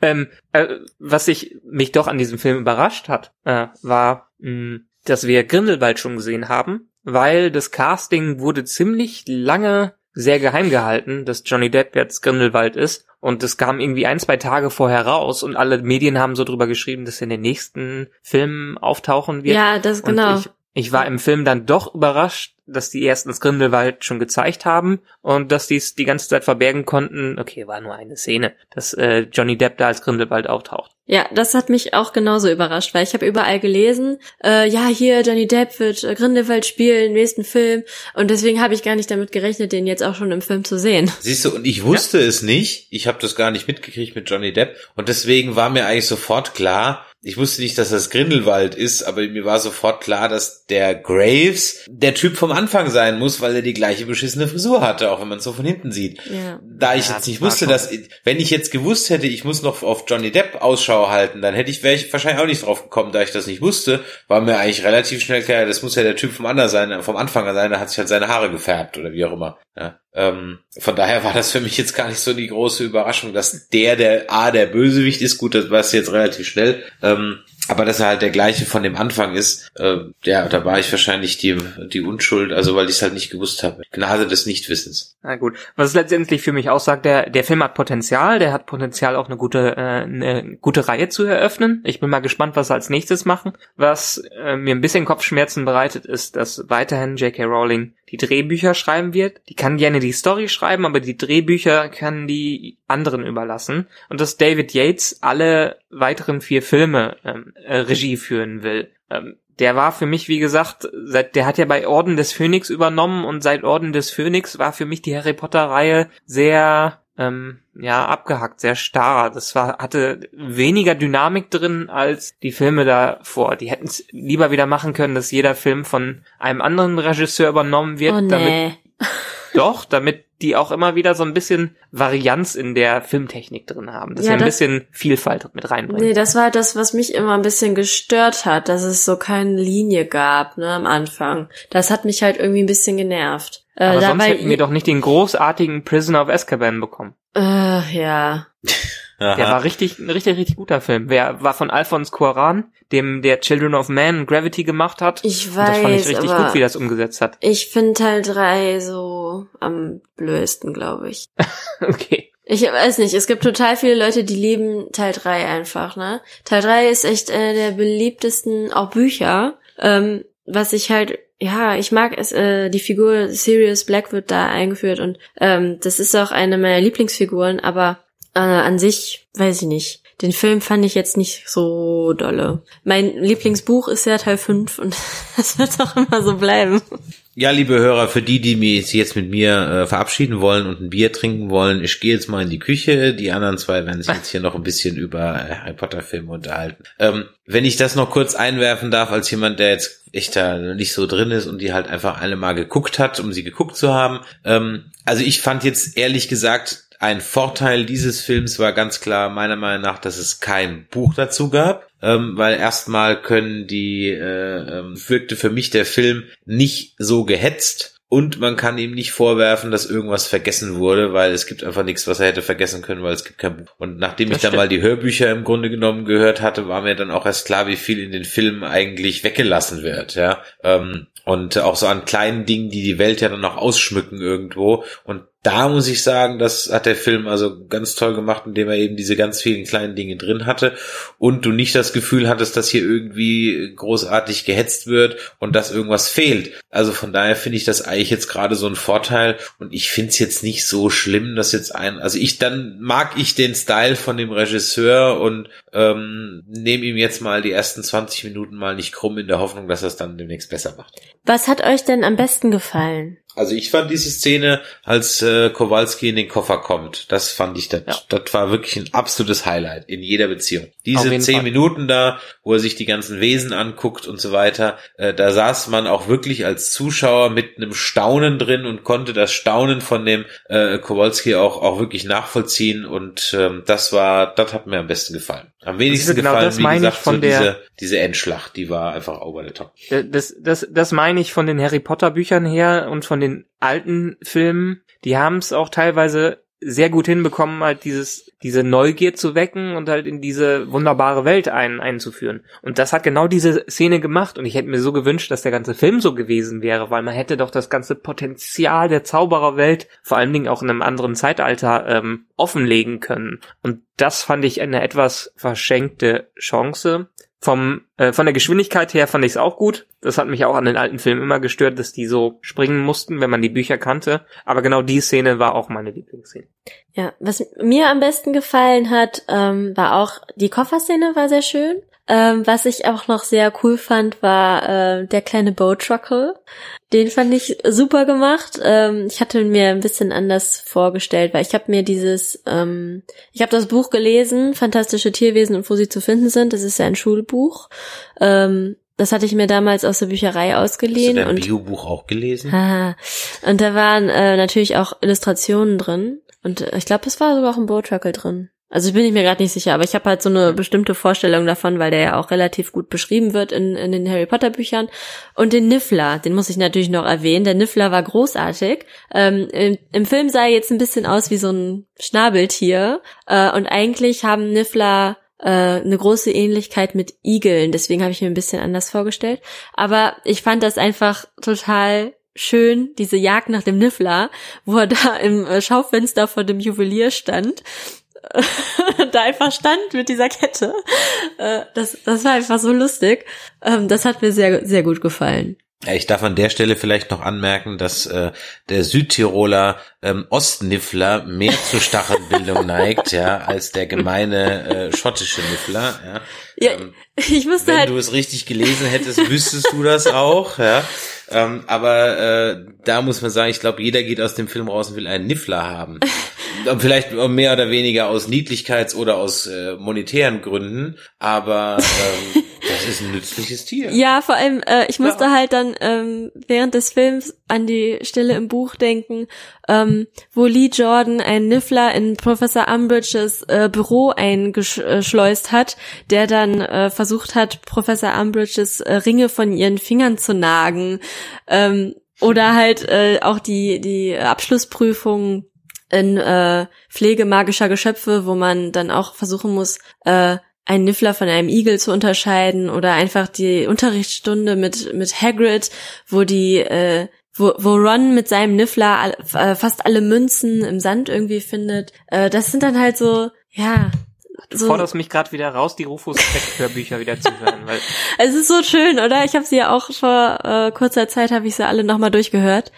Ähm, äh, was ich mich doch an diesem Film überrascht hat, äh, war, mh, dass wir Grindelwald schon gesehen haben, weil das Casting wurde ziemlich lange sehr geheim gehalten, dass Johnny Depp jetzt Grindelwald ist. Und es kam irgendwie ein, zwei Tage vorher raus und alle Medien haben so drüber geschrieben, dass er in den nächsten Filmen auftauchen wird. Ja, das Und genau. Ich, ich war im Film dann doch überrascht, dass die erstens Grindelwald schon gezeigt haben und dass die es die ganze Zeit verbergen konnten. Okay, war nur eine Szene, dass äh, Johnny Depp da als Grindelwald auftaucht. Ja, das hat mich auch genauso überrascht, weil ich habe überall gelesen, äh, ja, hier Johnny Depp wird äh, Grindelwald spielen im nächsten Film und deswegen habe ich gar nicht damit gerechnet, den jetzt auch schon im Film zu sehen. Siehst du, und ich wusste es nicht. Ich habe das gar nicht mitgekriegt mit Johnny Depp. Und deswegen war mir eigentlich sofort klar, ich wusste nicht, dass das Grindelwald ist, aber mir war sofort klar, dass der Graves der Typ vom Anfang sein muss, weil er die gleiche beschissene Frisur hatte, auch wenn man es so von hinten sieht. Ja. Da ich Ja, jetzt nicht wusste, dass, wenn ich jetzt gewusst hätte, ich muss noch auf Johnny Depp Ausschau halten, dann hätte ich, wäre ich wahrscheinlich auch nicht drauf gekommen, da ich das nicht wusste, war mir eigentlich relativ schnell klar, das muss ja der Typ vom anderen sein, vom Anfang sein, der hat sich halt seine Haare gefärbt oder wie auch immer. Ja, ähm, von daher war das für mich jetzt gar nicht so die große Überraschung, dass der, der A, der Bösewicht ist, gut, das war es jetzt relativ schnell, ähm, aber dass er halt der gleiche von dem Anfang ist, äh, ja, da war ich wahrscheinlich die, die Unschuld, also weil ich es halt nicht gewusst habe. Gnade des Nichtwissens. Na gut. Was es letztendlich für mich aussagt, der, der Film hat Potenzial, der hat Potenzial auch eine gute, äh, eine gute Reihe zu eröffnen. Ich bin mal gespannt, was sie als nächstes machen. Was äh, mir ein bisschen Kopfschmerzen bereitet, ist, dass weiterhin J.K. Rowling die Drehbücher schreiben wird. Die kann gerne die Story schreiben, aber die Drehbücher kann die anderen überlassen. Und dass David Yates alle weiteren vier Filme ähm, äh, Regie führen will. Ähm, der war für mich, wie gesagt, seit, der hat ja bei Orden des Phönix übernommen und seit Orden des Phönix war für mich die Harry Potter Reihe sehr, ähm, ja, abgehackt, sehr starr. Das war, hatte weniger Dynamik drin als die Filme davor. Die hätten es lieber wieder machen können, dass jeder Film von einem anderen Regisseur übernommen wird, Oh damit nee. [laughs] doch, damit die auch immer wieder so ein bisschen Varianz in der Filmtechnik drin haben, dass Ja, wir ein das- bisschen Vielfalt mit reinbringen. Nee, das war das, was mich immer ein bisschen gestört hat, dass es so keine Linie gab, ne, am Anfang. Das hat mich halt irgendwie ein bisschen genervt. Äh, Aber da sonst hätten wir doch nicht den großartigen Prisoner of Azkaban bekommen. Äh, ja. Aha. Der war richtig, ein richtig, richtig guter Film. Wer war von Alphonse Cuarón, dem der Children of Man und Gravity gemacht hat. Ich Und das fand ich weiß, richtig gut, wie das umgesetzt hat. ich finde Teil 3 so am blödesten, glaube ich. [laughs] Okay. Ich weiß nicht, es gibt total viele Leute, die lieben Teil 3 einfach, ne? Teil 3 ist echt einer der beliebtesten, auch Bücher. Ähm, was ich halt, ja, ich mag es, äh, die Figur Sirius Black wird da eingeführt und ähm, das ist auch eine meiner Lieblingsfiguren, aber äh, an sich, weiß ich nicht. Den Film fand ich jetzt nicht so dolle. Mein Lieblingsbuch ist ja Teil 5 und [laughs] das wird auch immer so bleiben. Ja, liebe Hörer, für die, die mich jetzt mit mir äh, verabschieden wollen und ein Bier trinken wollen, ich gehe jetzt mal in die Küche. Die anderen zwei werden sich jetzt hier noch ein bisschen über äh, Harry Potter Filme unterhalten. Ähm, wenn ich das noch kurz einwerfen darf, als jemand, der jetzt echt da nicht so drin ist und die halt einfach alle mal geguckt hat, um sie geguckt zu haben. Ähm, also ich fand jetzt ehrlich gesagt, ein Vorteil dieses Films war ganz klar meiner Meinung nach, dass es kein Buch dazu gab, ähm, weil erstmal können die, äh, ähm, wirkte für mich der Film nicht so gehetzt und man kann ihm nicht vorwerfen, dass irgendwas vergessen wurde, weil es gibt einfach nichts, was er hätte vergessen können, weil es gibt kein Buch. Und nachdem Das ich dann stimmt. mal die Hörbücher im Grunde genommen gehört hatte, war mir dann auch erst klar, wie viel in den Filmen eigentlich weggelassen wird, ja. Ähm, und auch so an kleinen Dingen, die die Welt ja dann noch ausschmücken irgendwo. Und da muss ich sagen, das hat der Film also ganz toll gemacht, indem er eben diese ganz vielen kleinen Dinge drin hatte und du nicht das Gefühl hattest, dass hier irgendwie großartig gehetzt wird und dass irgendwas fehlt. Also von daher finde ich das eigentlich jetzt gerade so ein Vorteil und ich finde es jetzt nicht so schlimm, dass jetzt ein, also ich dann mag ich den Style von dem Regisseur und ähm, nehme ihm jetzt mal die ersten 20 Minuten mal nicht krumm in der Hoffnung, dass er es dann demnächst besser macht. Was hat euch denn am besten gefallen? Also ich fand diese Szene, als äh, Kowalski in den Koffer kommt, das fand ich, das, Ja. das war wirklich ein absolutes Highlight in jeder Beziehung. Diese zehn Fall. Minuten da, wo er sich die ganzen Wesen anguckt und so weiter, äh, da saß man auch wirklich als Zuschauer mit einem Staunen drin und konnte das Staunen von dem äh, Kowalski auch auch wirklich nachvollziehen und ähm, das war, das hat mir am besten gefallen. Am wenigsten genau gefallen, das wie meine ich gesagt, von so der- diese diese Endschlacht, die war einfach over the top. Das, das, das meine ich von den Harry Potter Büchern her und von den alten Filmen. Die haben es auch teilweise sehr gut hinbekommen, halt dieses, diese Neugier zu wecken und halt in diese wunderbare Welt ein, einzuführen. Und das hat genau diese Szene gemacht und ich hätte mir so gewünscht, dass der ganze Film so gewesen wäre, weil man hätte doch das ganze Potenzial der Zaubererwelt, vor allen Dingen auch in einem anderen Zeitalter, ähm, offenlegen können. Und das fand ich eine etwas verschenkte Chance. Vom, äh, von der Geschwindigkeit her fand ich es auch gut. Das hat mich auch an den alten Filmen immer gestört, dass die so springen mussten, wenn man die Bücher kannte. Aber genau die Szene war auch meine Lieblingsszene. Ja, was mir am besten gefallen hat, ähm, war auch die Kofferszene war sehr schön. Ähm, was ich auch noch sehr cool fand, war äh, der kleine Boatruckle. Den fand ich super gemacht. Ähm, ich hatte mir ein bisschen anders vorgestellt, weil ich habe mir dieses, ähm, ich habe das Buch gelesen, Fantastische Tierwesen und wo sie zu finden sind. Das ist ja ein Schulbuch. Ähm, das hatte ich mir damals aus der Bücherei Hast du ausgeliehen dein und Biobuch auch gelesen? Haha. Und da waren äh, natürlich auch Illustrationen drin. Und äh, ich glaube, es war sogar auch ein Boatruckle drin. Also ich bin ich mir gerade nicht sicher, aber ich habe halt so eine bestimmte Vorstellung davon, weil der ja auch relativ gut beschrieben wird in, in den Harry Potter Büchern. Und den Niffler, den muss ich natürlich noch erwähnen. Der Niffler war großartig. Ähm, im, Im Film sah er jetzt ein bisschen aus wie so ein Schnabeltier. Äh, und eigentlich haben Niffler äh, eine große Ähnlichkeit mit Igeln. Deswegen habe ich mir ein bisschen anders vorgestellt. Aber ich fand das einfach total schön, diese Jagd nach dem Niffler, wo er da im äh, Schaufenster vor dem Juwelier stand. [laughs] da einfach stand mit dieser Kette. Äh, Das, das war einfach so lustig. Ähm, Das hat mir sehr, sehr gut gefallen. Ich darf an der Stelle vielleicht noch anmerken, dass äh, der Südtiroler ähm, Ostniffler mehr zur Stachelbildung [laughs] neigt, ja, als der gemeine äh, schottische Niffler. Ja. Ja, Ähm, [laughs] ich musste Wenn halt du es richtig gelesen hättest, wüsstest du das auch, ja. Ähm, aber äh, da muss man sagen, ich glaube, jeder geht aus dem Film raus und will einen Niffler haben. [laughs] Vielleicht mehr oder weniger aus Niedlichkeits- oder aus äh, monetären Gründen, aber ähm, [laughs] das ist ein nützliches Tier. Ja, vor allem, äh, ich musste halt dann ähm, während des Films an die Stelle im Buch denken, ähm, wo Lee Jordan einen Niffler in Professor Umbridges äh, Büro eingeschleust hat, der dann äh, versucht hat, Professor Umbridges äh, Ringe von ihren Fingern zu nagen. Ähm, Oder halt äh, auch die, die Abschlussprüfung in äh, Pflege magischer Geschöpfe, wo man dann auch versuchen muss, äh, einen Niffler von einem Igel zu unterscheiden oder einfach die Unterrichtsstunde mit mit Hagrid, wo die äh, wo, wo Ron mit seinem Niffler äh, fast alle Münzen im Sand irgendwie findet. Äh, das sind dann halt so, ja. Du so, forderst mich gerade wieder raus, die Rufus Beck Hörbücher wieder zu hören, weil [laughs] es ist so schön, oder? Ich habe sie ja auch vor äh, kurzer Zeit habe ich sie alle nochmal durchgehört.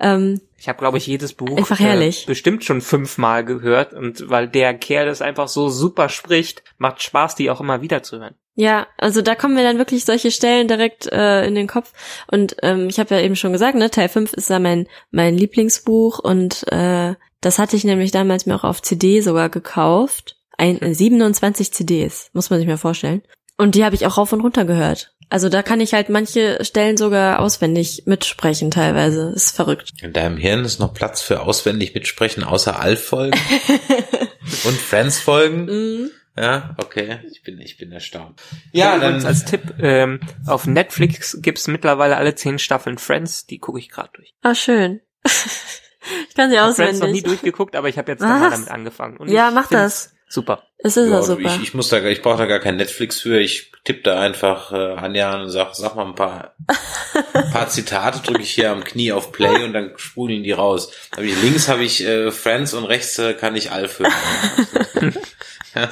Ähm, ich habe, glaube ich, jedes Buch Einfach herrlich. Äh, bestimmt schon fünfmal gehört und weil der Kerl das einfach so super spricht, macht Spaß, die auch immer wieder zu hören. Ja, also da kommen mir dann wirklich solche Stellen direkt äh, in den Kopf. Und ähm, ich habe ja eben schon gesagt, ne, Teil 5 ist ja mein, mein Lieblingsbuch und äh, das hatte ich nämlich damals mir auch auf CD sogar gekauft. Ein, 27 CDs, muss man sich mal vorstellen. Und die habe ich auch rauf und runter gehört. Also da kann ich halt manche Stellen sogar auswendig mitsprechen teilweise. Ist verrückt. In deinem Hirn ist noch Platz für auswendig mitsprechen, außer Alf-Folgen [laughs] und Friends-Folgen. Mhm. Ja, okay. Ich bin, ich bin erstaunt. Ja, dann als Tipp, ähm, auf Netflix gibt's mittlerweile alle zehn Staffeln Friends, die gucke ich gerade durch. Ah, schön. [laughs] ich kann sie Ich habe auswendig. Friends noch nie durchgeguckt, aber ich habe jetzt [laughs] nochmal damit angefangen. Und Ja, ich mach das. Super. Es ist ja, Ja, super. ich, ich muss da, ich brauche da gar kein Netflix für. Ich tippe da einfach äh, Anja an und sag, sag mal ein paar, paar [laughs] Zitate, drücke ich hier am Knie auf Play und dann sprudeln die raus. Hab ich, links habe ich äh, Friends und rechts äh, kann ich Alf hören. [laughs] ja,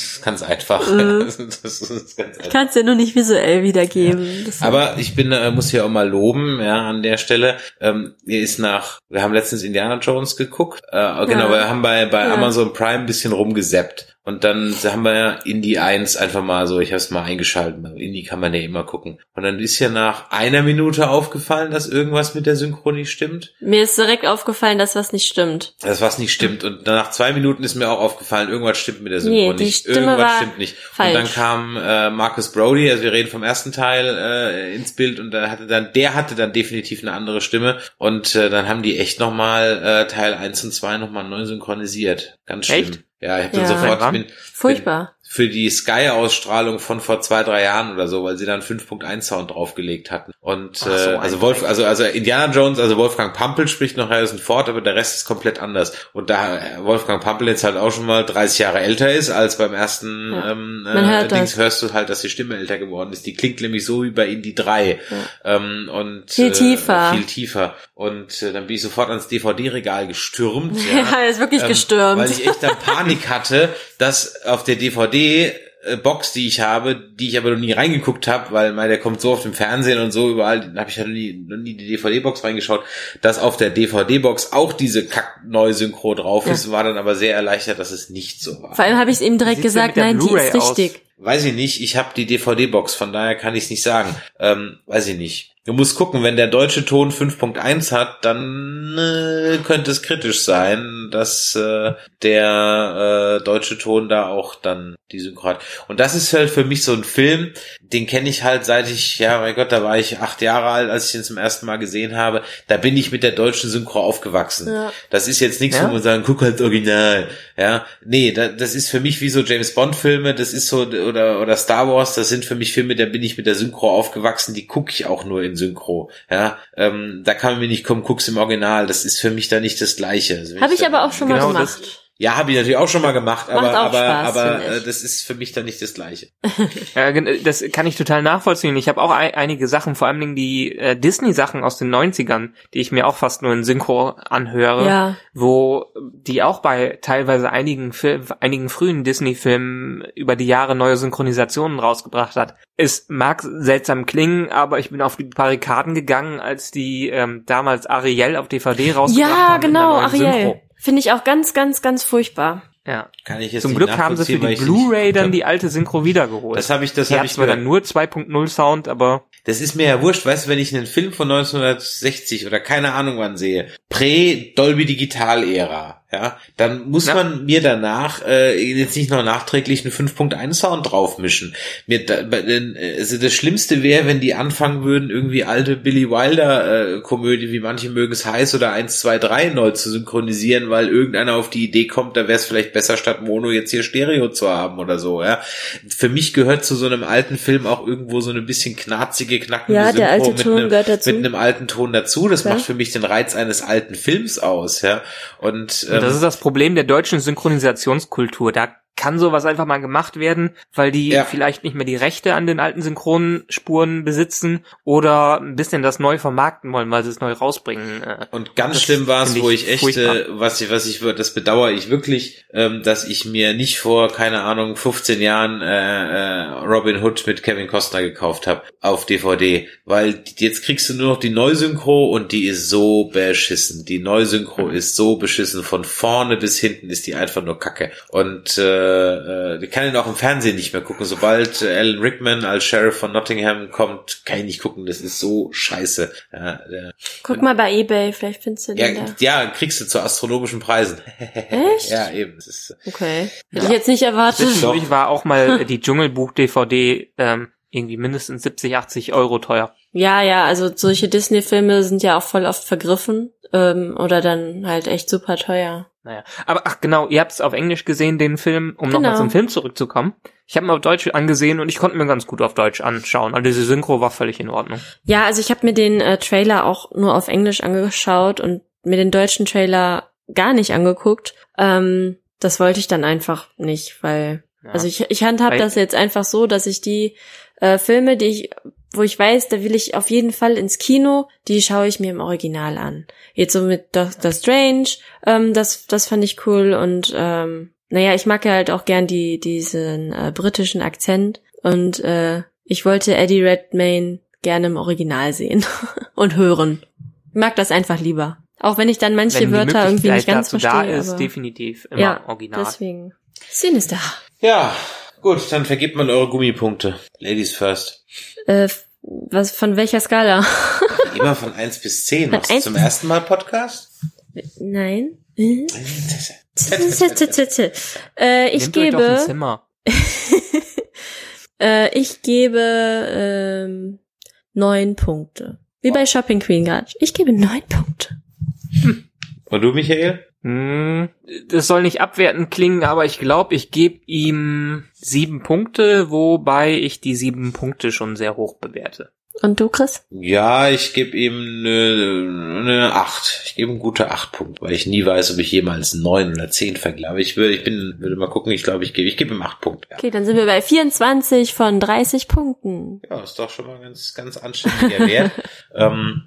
das ist ganz einfach. [laughs] Das ist, das ist ganz ich kann es dir nur nicht visuell wiedergeben. Das- Aber ich bin, äh, muss hier auch mal loben, ja, an der Stelle. Ähm, mir ist nach, wir haben letztens Indiana Jones geguckt, äh, genau, Ja. wir haben bei, bei Ja. Amazon Prime ein bisschen rumgesappt. Und dann haben wir ja Indie 1 einfach mal so, ich habe es mal eingeschaltet, Indie kann man ja immer gucken. Und dann ist ja nach einer Minute aufgefallen, dass irgendwas mit der Synchro nicht stimmt. Mir ist direkt aufgefallen, dass was nicht stimmt. Das was nicht stimmt. Und nach zwei Minuten ist mir auch aufgefallen, irgendwas stimmt mit der Synchro Nee, die nicht. Stimme irgendwas war stimmt nicht. falsch. Und dann kam äh, Marcus Brody, also wir reden vom ersten Teil äh, ins Bild und da hatte dann, der hatte dann definitiv eine andere Stimme. Und äh, dann haben die echt nochmal äh, Teil 1 und 2 nochmal neu synchronisiert. Ganz schlimm. Echt? Ja, ich habe dann Ja. sofort, ich bin, Furchtbar. Für die Sky-Ausstrahlung von vor zwei, drei Jahren oder so, weil sie dann 5.1 Sound draufgelegt hatten. Und so, äh, also Wolf, also also Indiana Jones, also Wolfgang Pampel spricht noch Harrison Ford, aber der Rest ist komplett anders. Und da äh, Wolfgang Pampel jetzt halt auch schon mal 30 Jahre älter ist als beim ersten Ja. ähm, Man äh, hört Dings, das. hörst du halt, dass die Stimme älter geworden ist. Die klingt nämlich so wie bei Indie 3. Ähm, und Viel äh, tiefer. Viel tiefer. Und äh, dann bin ich sofort ans DVD-Regal gestürmt. [laughs] Ja, er ist wirklich Ähm, gestürmt. Weil ich echt dann Panik hatte, dass auf der DVD äh, Box, die ich habe, die ich aber noch nie reingeguckt habe, weil mein, der kommt so auf dem Fernsehen und so überall, da habe ich halt noch nie, noch nie die DVD-Box reingeschaut, dass auf der DVD-Box auch diese kack neue Synchro drauf Ja. ist, war dann aber sehr erleichtert, dass es nicht so war. Vor allem habe ich es ihm direkt gesagt, nein, die ist richtig. aus? Weiß ich nicht, ich habe die DVD-Box, von daher kann ich es nicht sagen. Ähm, weiß ich nicht. Du musst gucken, wenn der deutsche Ton 5.1 hat, dann äh, könnte es kritisch sein, dass äh, der äh, deutsche Ton da auch dann die Synchro hat. Und das ist halt für mich so ein Film, den kenne ich halt seit ich, ja mein Gott, da war ich acht Jahre alt, als ich den zum ersten Mal gesehen habe. Da bin ich mit der deutschen Synchro aufgewachsen. Ja. Das ist jetzt nichts, Ja? wo man sagen, guck halt original. Ja, nee, da, das ist für mich wie so James Bond Filme, das ist so oder oder Star Wars, das sind für mich Filme, da bin ich mit der Synchro aufgewachsen, die gucke ich auch nur in Synchro. Ja, ähm, da kann man mir nicht kommen, guck's im Original, das ist für mich da nicht das gleiche. Also Habe ich dann- aber auch schon Genau mal das- gemacht. Ja, habe ich natürlich auch schon mal gemacht, Macht aber auch aber Spaß, aber äh, das ist für mich dann nicht das gleiche. [laughs] [laughs] Ja, das kann ich total nachvollziehen. Ich habe auch ein, einige Sachen, vor allen Dingen die äh, Disney-Sachen aus den 90ern, die ich mir auch fast nur in Synchro anhöre, Ja. wo die auch bei teilweise einigen Fil einigen frühen Disney-Filmen über die Jahre neue Synchronisationen rausgebracht hat. Es mag seltsam klingen, aber ich bin auf die Barrikaden gegangen, als die ähm, damals Ariel auf DVD rausgebracht Ja, haben. einer genau, neuen Ariel. Synchro. Finde ich auch ganz, ganz, ganz furchtbar. Ja. Kann ich jetzt Zum Glück haben sie für die Blu-ray dann die alte Synchro wiedergeholt. Das habe ich, das habe ich zwar mir dann nur 2.0 Sound, aber Das ist mir ja wurscht, weißt du, wenn ich einen Film von 1960 oder keine Ahnung wann sehe, Prä-Dolby Digital Ära, ja, dann muss Ja. man mir danach äh, jetzt nicht noch nachträglich einen 5.1 Sound draufmischen. Mir da, bei den, äh, also das Schlimmste wäre, wenn die anfangen würden, irgendwie alte Billy Wilder äh, Komödie, wie manche mögen es heiß oder 1, 2, 3 neu zu synchronisieren, weil irgendeiner auf die Idee kommt, da wäre es vielleicht besser statt Mono jetzt hier Stereo zu haben oder so, ja. Für mich gehört zu so einem alten Film auch irgendwo so eine bisschen knarzige, knackende Ja, der alte mit Ton einem, gehört dazu. mit einem alten Ton dazu. Das Ja. macht für mich den Reiz eines alten Films aus, ja. Und, Und das ist das Problem der deutschen Synchronisationskultur. Da kann sowas einfach mal gemacht werden, weil die Ja. vielleicht nicht mehr die Rechte an den alten Synchronspuren besitzen oder ein bisschen das neu vermarkten wollen, weil sie es neu rausbringen. äh. Und ganz Das schlimm war es, wo ich echt, furchtbar. äh, was ich, was ich, das bedauere ich wirklich, ähm, dass ich mir nicht vor, keine Ahnung, 15 Jahren äh, äh, Robin Hood mit Kevin Costner gekauft habe auf DVD, weil jetzt kriegst du nur noch die Neusynchro und die ist so beschissen. Die Neusynchro ist so beschissen, von vorne bis hinten ist die einfach nur Kacke. Und äh, äh, ich kann ihn auch im Fernsehen nicht mehr gucken. Sobald äh, Alan Rickman als Sheriff von Nottingham kommt, kann ich nicht gucken. Das ist so scheiße. Ja, der, Guck mal bei EBay, vielleicht findest du ja, den da. ja, kriegst du zu astronomischen Preisen. Echt? [laughs] Ja, eben. Das ist, Okay. Hätte ich jetzt nicht erwartet. Zwischendurch war auch mal die Dschungelbuch-DVD ähm, irgendwie mindestens 70, 80 Euro teuer. Ja, ja, also solche Disney-Filme sind ja auch voll oft vergriffen ähm, oder dann halt echt super teuer. Naja, aber ach genau, ihr habt es auf Englisch gesehen, den Film, um nochmal Genau. zum Film zurückzukommen. Ich habe ihn auf Deutsch angesehen und ich konnte mir ganz gut auf Deutsch anschauen. Also diese Synchro war völlig in Ordnung. Ja, also ich habe mir den äh, Trailer auch nur auf Englisch angeschaut und mir den deutschen Trailer gar nicht angeguckt. Ähm, das wollte ich dann einfach nicht, weil Ja. also ich, ich handhab das jetzt einfach so, dass ich die äh, Filme, die ich, wo ich weiß, da will ich auf jeden Fall ins Kino, die schaue ich mir im Original an. Jetzt so mit Doctor Strange, ähm, das das fand ich cool und ähm, naja, ich mag ja halt auch gern die diesen äh, britischen Akzent und äh, ich wollte Eddie Redmayne gerne im Original sehen [laughs] und hören. Ich mag das einfach lieber. Auch wenn ich dann manche Wörter irgendwie nicht Möglichkeit ganz dazu verstehe. da ist, aber definitiv immer ja, original. deswegen. Sinister. ja, gut, dann vergebt man eure Gummipunkte. Ladies first. Äh, was von welcher Skala? [laughs] Immer von 1 bis 10. Von Machst du eins zum ersten Mal Podcast? Nein. [laughs] Äh, ich Nehmt gebe, [laughs] äh, ich gebe ähm, neun Punkte. Wie bei Shopping Queen gerade. Ich gebe neun Punkte. Und du, Michael? Hm, das soll nicht abwertend klingen, aber ich glaube, ich gebe ihm sieben Punkte, wobei ich die sieben Punkte schon sehr hoch bewerte. Und du, Chris? Ja, ich gebe ihm eine, eine 8. Ich gebe ihm gute 8 Punkte, weil ich nie weiß, ob ich jemals 9 oder 10 vergebe. Aber ich würde, ich bin, würde mal gucken, ich glaube, ich gebe, ich gebe ihm 8 Punkte. Ja. Okay, dann sind wir bei 24 von 30 Punkten. Ja, ist doch schon mal ganz, ganz anständiger Wert. [laughs] ähm,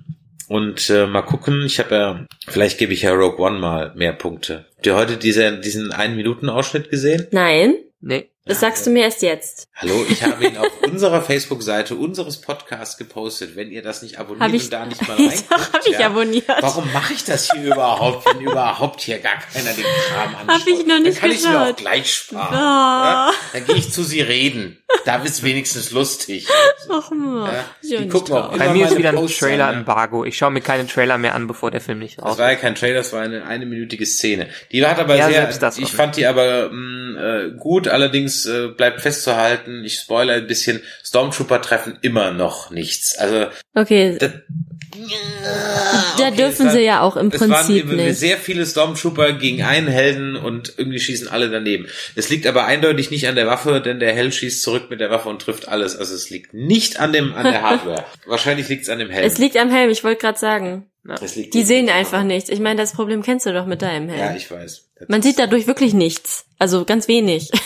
und äh, mal gucken, ich habe ja, vielleicht gebe ich ja Rogue One mal mehr Punkte. Habt ihr heute diese, diesen einen Minuten Ausschnitt gesehen? Nein, Nee. Das sagst du mir erst jetzt. Hallo, ich [laughs] habe ihn auf unserer Facebook-Seite unseres Podcasts gepostet. Wenn ihr das nicht abonniert Hab ich- und da nicht [laughs] mal Doch, reinguckt, hab ich ja, abonniert. Warum mache ich das hier überhaupt, wenn [laughs] überhaupt hier gar keiner den Kram anschaut? Hab ich noch nicht Dann kann ich mir auch geschaut. gleich sparen. Oh. Ja? Dann gehe ich zu sie reden. Da ist wenigstens lustig. Ach, Mann. Ja, die gucken auch. Bei mir ist wieder ein Trailer-Embargo. Ich schaue mir keine Trailer mehr an, bevor der Film nicht Das raus war ja kein Trailer, das war eine eine minütige Szene. Die hat aber Ja, sehr, das ich war fand die aber mh, äh, gut, allerdings äh, bleibt festzuhalten, ich spoilere ein bisschen, Stormtrooper treffen immer noch nichts. Also Okay, das, da okay, dürfen es sie war- ja auch im es waren Prinzip eben nicht. sehr viele Stormtrooper gegen einen Helden und irgendwie schießen alle daneben. Es liegt aber eindeutig nicht an der Waffe, denn der Held schießt zurück mit der Waffe und trifft alles. Also es liegt nicht an dem an der [laughs] Hardware. Wahrscheinlich liegt es an dem Helm. Es liegt am Helm, ich wollte gerade sagen. Liegt Die sehen einfach nichts. Ich meine, das Problem kennst du doch mit deinem Helm. Ja, ich weiß. Man sieht dadurch wirklich nichts. Also ganz wenig. [laughs]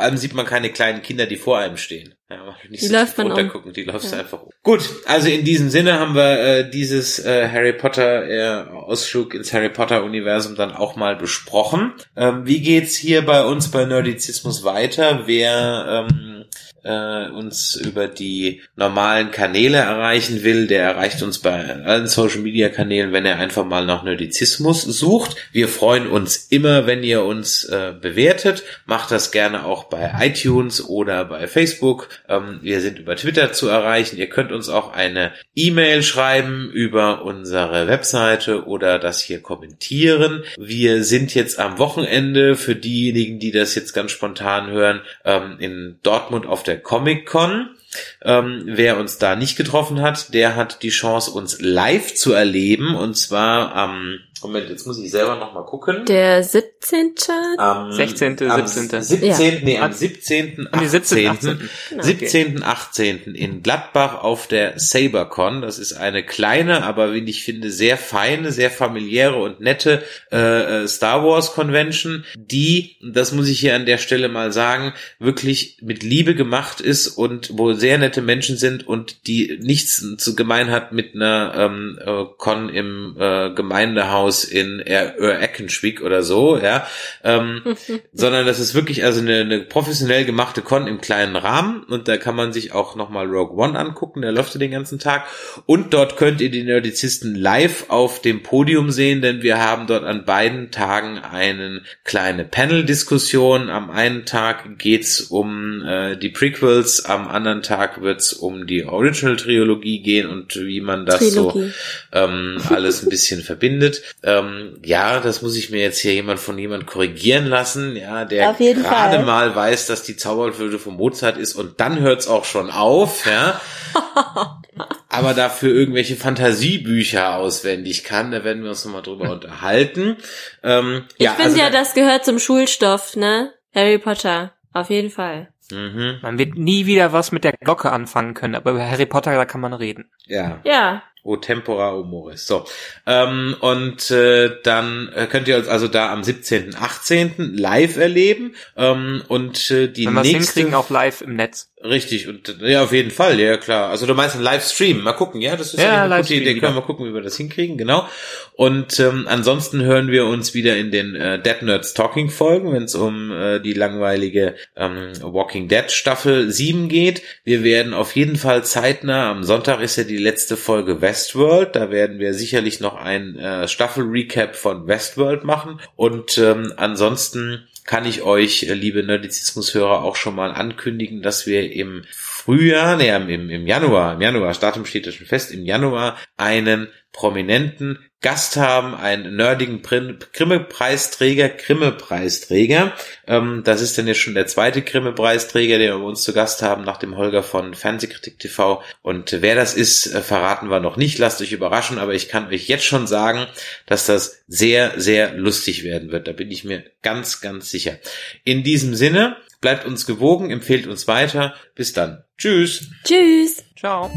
Vor allem sieht man keine kleinen Kinder, die vor einem stehen. Ja, nicht Die so läuft man um. runtergucken, die läufst du einfach um. Gut, also in diesem Sinne haben wir äh, dieses äh, Harry Potter äh, Ausflug ins Harry Potter Universum dann auch mal besprochen. Ähm, wie geht's hier bei uns bei Nerdizismus weiter? Wer ähm, äh, uns über die normalen Kanäle erreichen will, der erreicht uns bei allen Social Media Kanälen, wenn er einfach mal nach Nerdizismus sucht. Wir freuen uns immer, wenn ihr uns äh, bewertet. Macht das gerne auch bei iTunes oder bei Facebook. Ähm, wir sind über Twitter zu erreichen. Ihr könnt uns auch eine E-Mail schreiben über unsere Webseite oder das hier kommentieren. Wir sind jetzt am Wochenende für diejenigen, die das jetzt ganz spontan hören, ähm, in Dortmund auf der Comic Con. Ähm, wer uns da nicht getroffen hat, der hat die Chance, uns live zu erleben. Und zwar am Moment, jetzt muss ich selber noch mal gucken. Der 17. Am 16., am 17.. 17. Nee, am 17. Am 17., 18. 18.. Genau. 17. 18. in Gladbach auf der SaberCon. Das ist eine kleine, aber wie ich finde, sehr feine, sehr familiäre und nette äh, äh, Star Wars Convention, die, das muss ich hier an der Stelle mal sagen, wirklich mit Liebe gemacht ist und wo sehr nette Menschen sind und die nichts zu gemein hat mit einer ähm, äh, Con im äh, Gemeindehaus in Eckenschwick oder so, ja, ähm, [laughs] sondern das ist wirklich also eine, eine professionell gemachte Con im kleinen Rahmen und da kann man sich auch nochmal Rogue One angucken, der läuft ja den ganzen Tag und dort könnt ihr die Nerdizisten live auf dem Podium sehen, denn wir haben dort an beiden Tagen eine kleine Panel-Diskussion. Am einen Tag geht's um äh, die Prequels, am anderen Tag wird's um die Original-Trilogie gehen und wie man das Trilogie. so ähm, alles ein bisschen verbindet. Ähm, ja, das muss ich mir jetzt hier jemand von jemand korrigieren lassen, ja, der gerade mal weiß, dass die Zauberflöte von Mozart ist und dann hört's auch schon auf, ja. [laughs] Aber dafür irgendwelche Fantasiebücher auswendig kann, da werden wir uns nochmal drüber unterhalten. Ähm, Ich ja, finde also ja, da- das gehört zum Schulstoff, ne? Harry Potter. Auf jeden Fall. Mhm, Man wird nie wieder was mit der Glocke anfangen können, aber über Harry Potter, da kann man reden. ja. Ja. O tempora o mores. So. Ähm, und äh, dann äh, könnt ihr uns also da am 17., 18. live erleben. Ähm, und äh, die Wenn wir es nächste. hinkriegen, auch live im Netz. Richtig, und ja, auf jeden Fall, ja klar. Also du meinst einen Livestream, mal gucken, ja, das ist Ja, eine gute Idee. Können wir mal gucken, wie wir das hinkriegen, genau. Und ähm, ansonsten hören wir uns wieder in den äh, Dead Nerds Talking Folgen, wenn es um äh, die langweilige ähm, Walking Dead Staffel 7 geht. Wir werden auf jeden Fall zeitnah, am Sonntag ist ja die letzte Folge Westworld, da werden wir sicherlich noch ein äh, Staffel-Recap von Westworld machen. Und ähm, ansonsten kann ich euch, äh, liebe Nerdizismus-Hörer, auch schon mal ankündigen, dass wir im Frühjahr, nee, im, im Januar, im Januar, das Datum steht ja schon fest, im Januar einen prominenten Gast haben, einen nerdigen Grimme-Preisträger, Grimme-Preisträger. Ähm, das ist dann jetzt schon der zweite Grimme-Preisträger, den wir uns zu Gast haben, nach dem Holger von Fernsehkritik TV. Und wer das ist, äh, verraten wir noch nicht. Lasst euch überraschen, aber ich kann euch jetzt schon sagen, dass das sehr, sehr lustig werden wird. Da bin ich mir ganz, ganz sicher. In diesem Sinne, bleibt uns gewogen, empfehlt uns weiter. Bis dann. Tschüss. Tschüss. Ciao.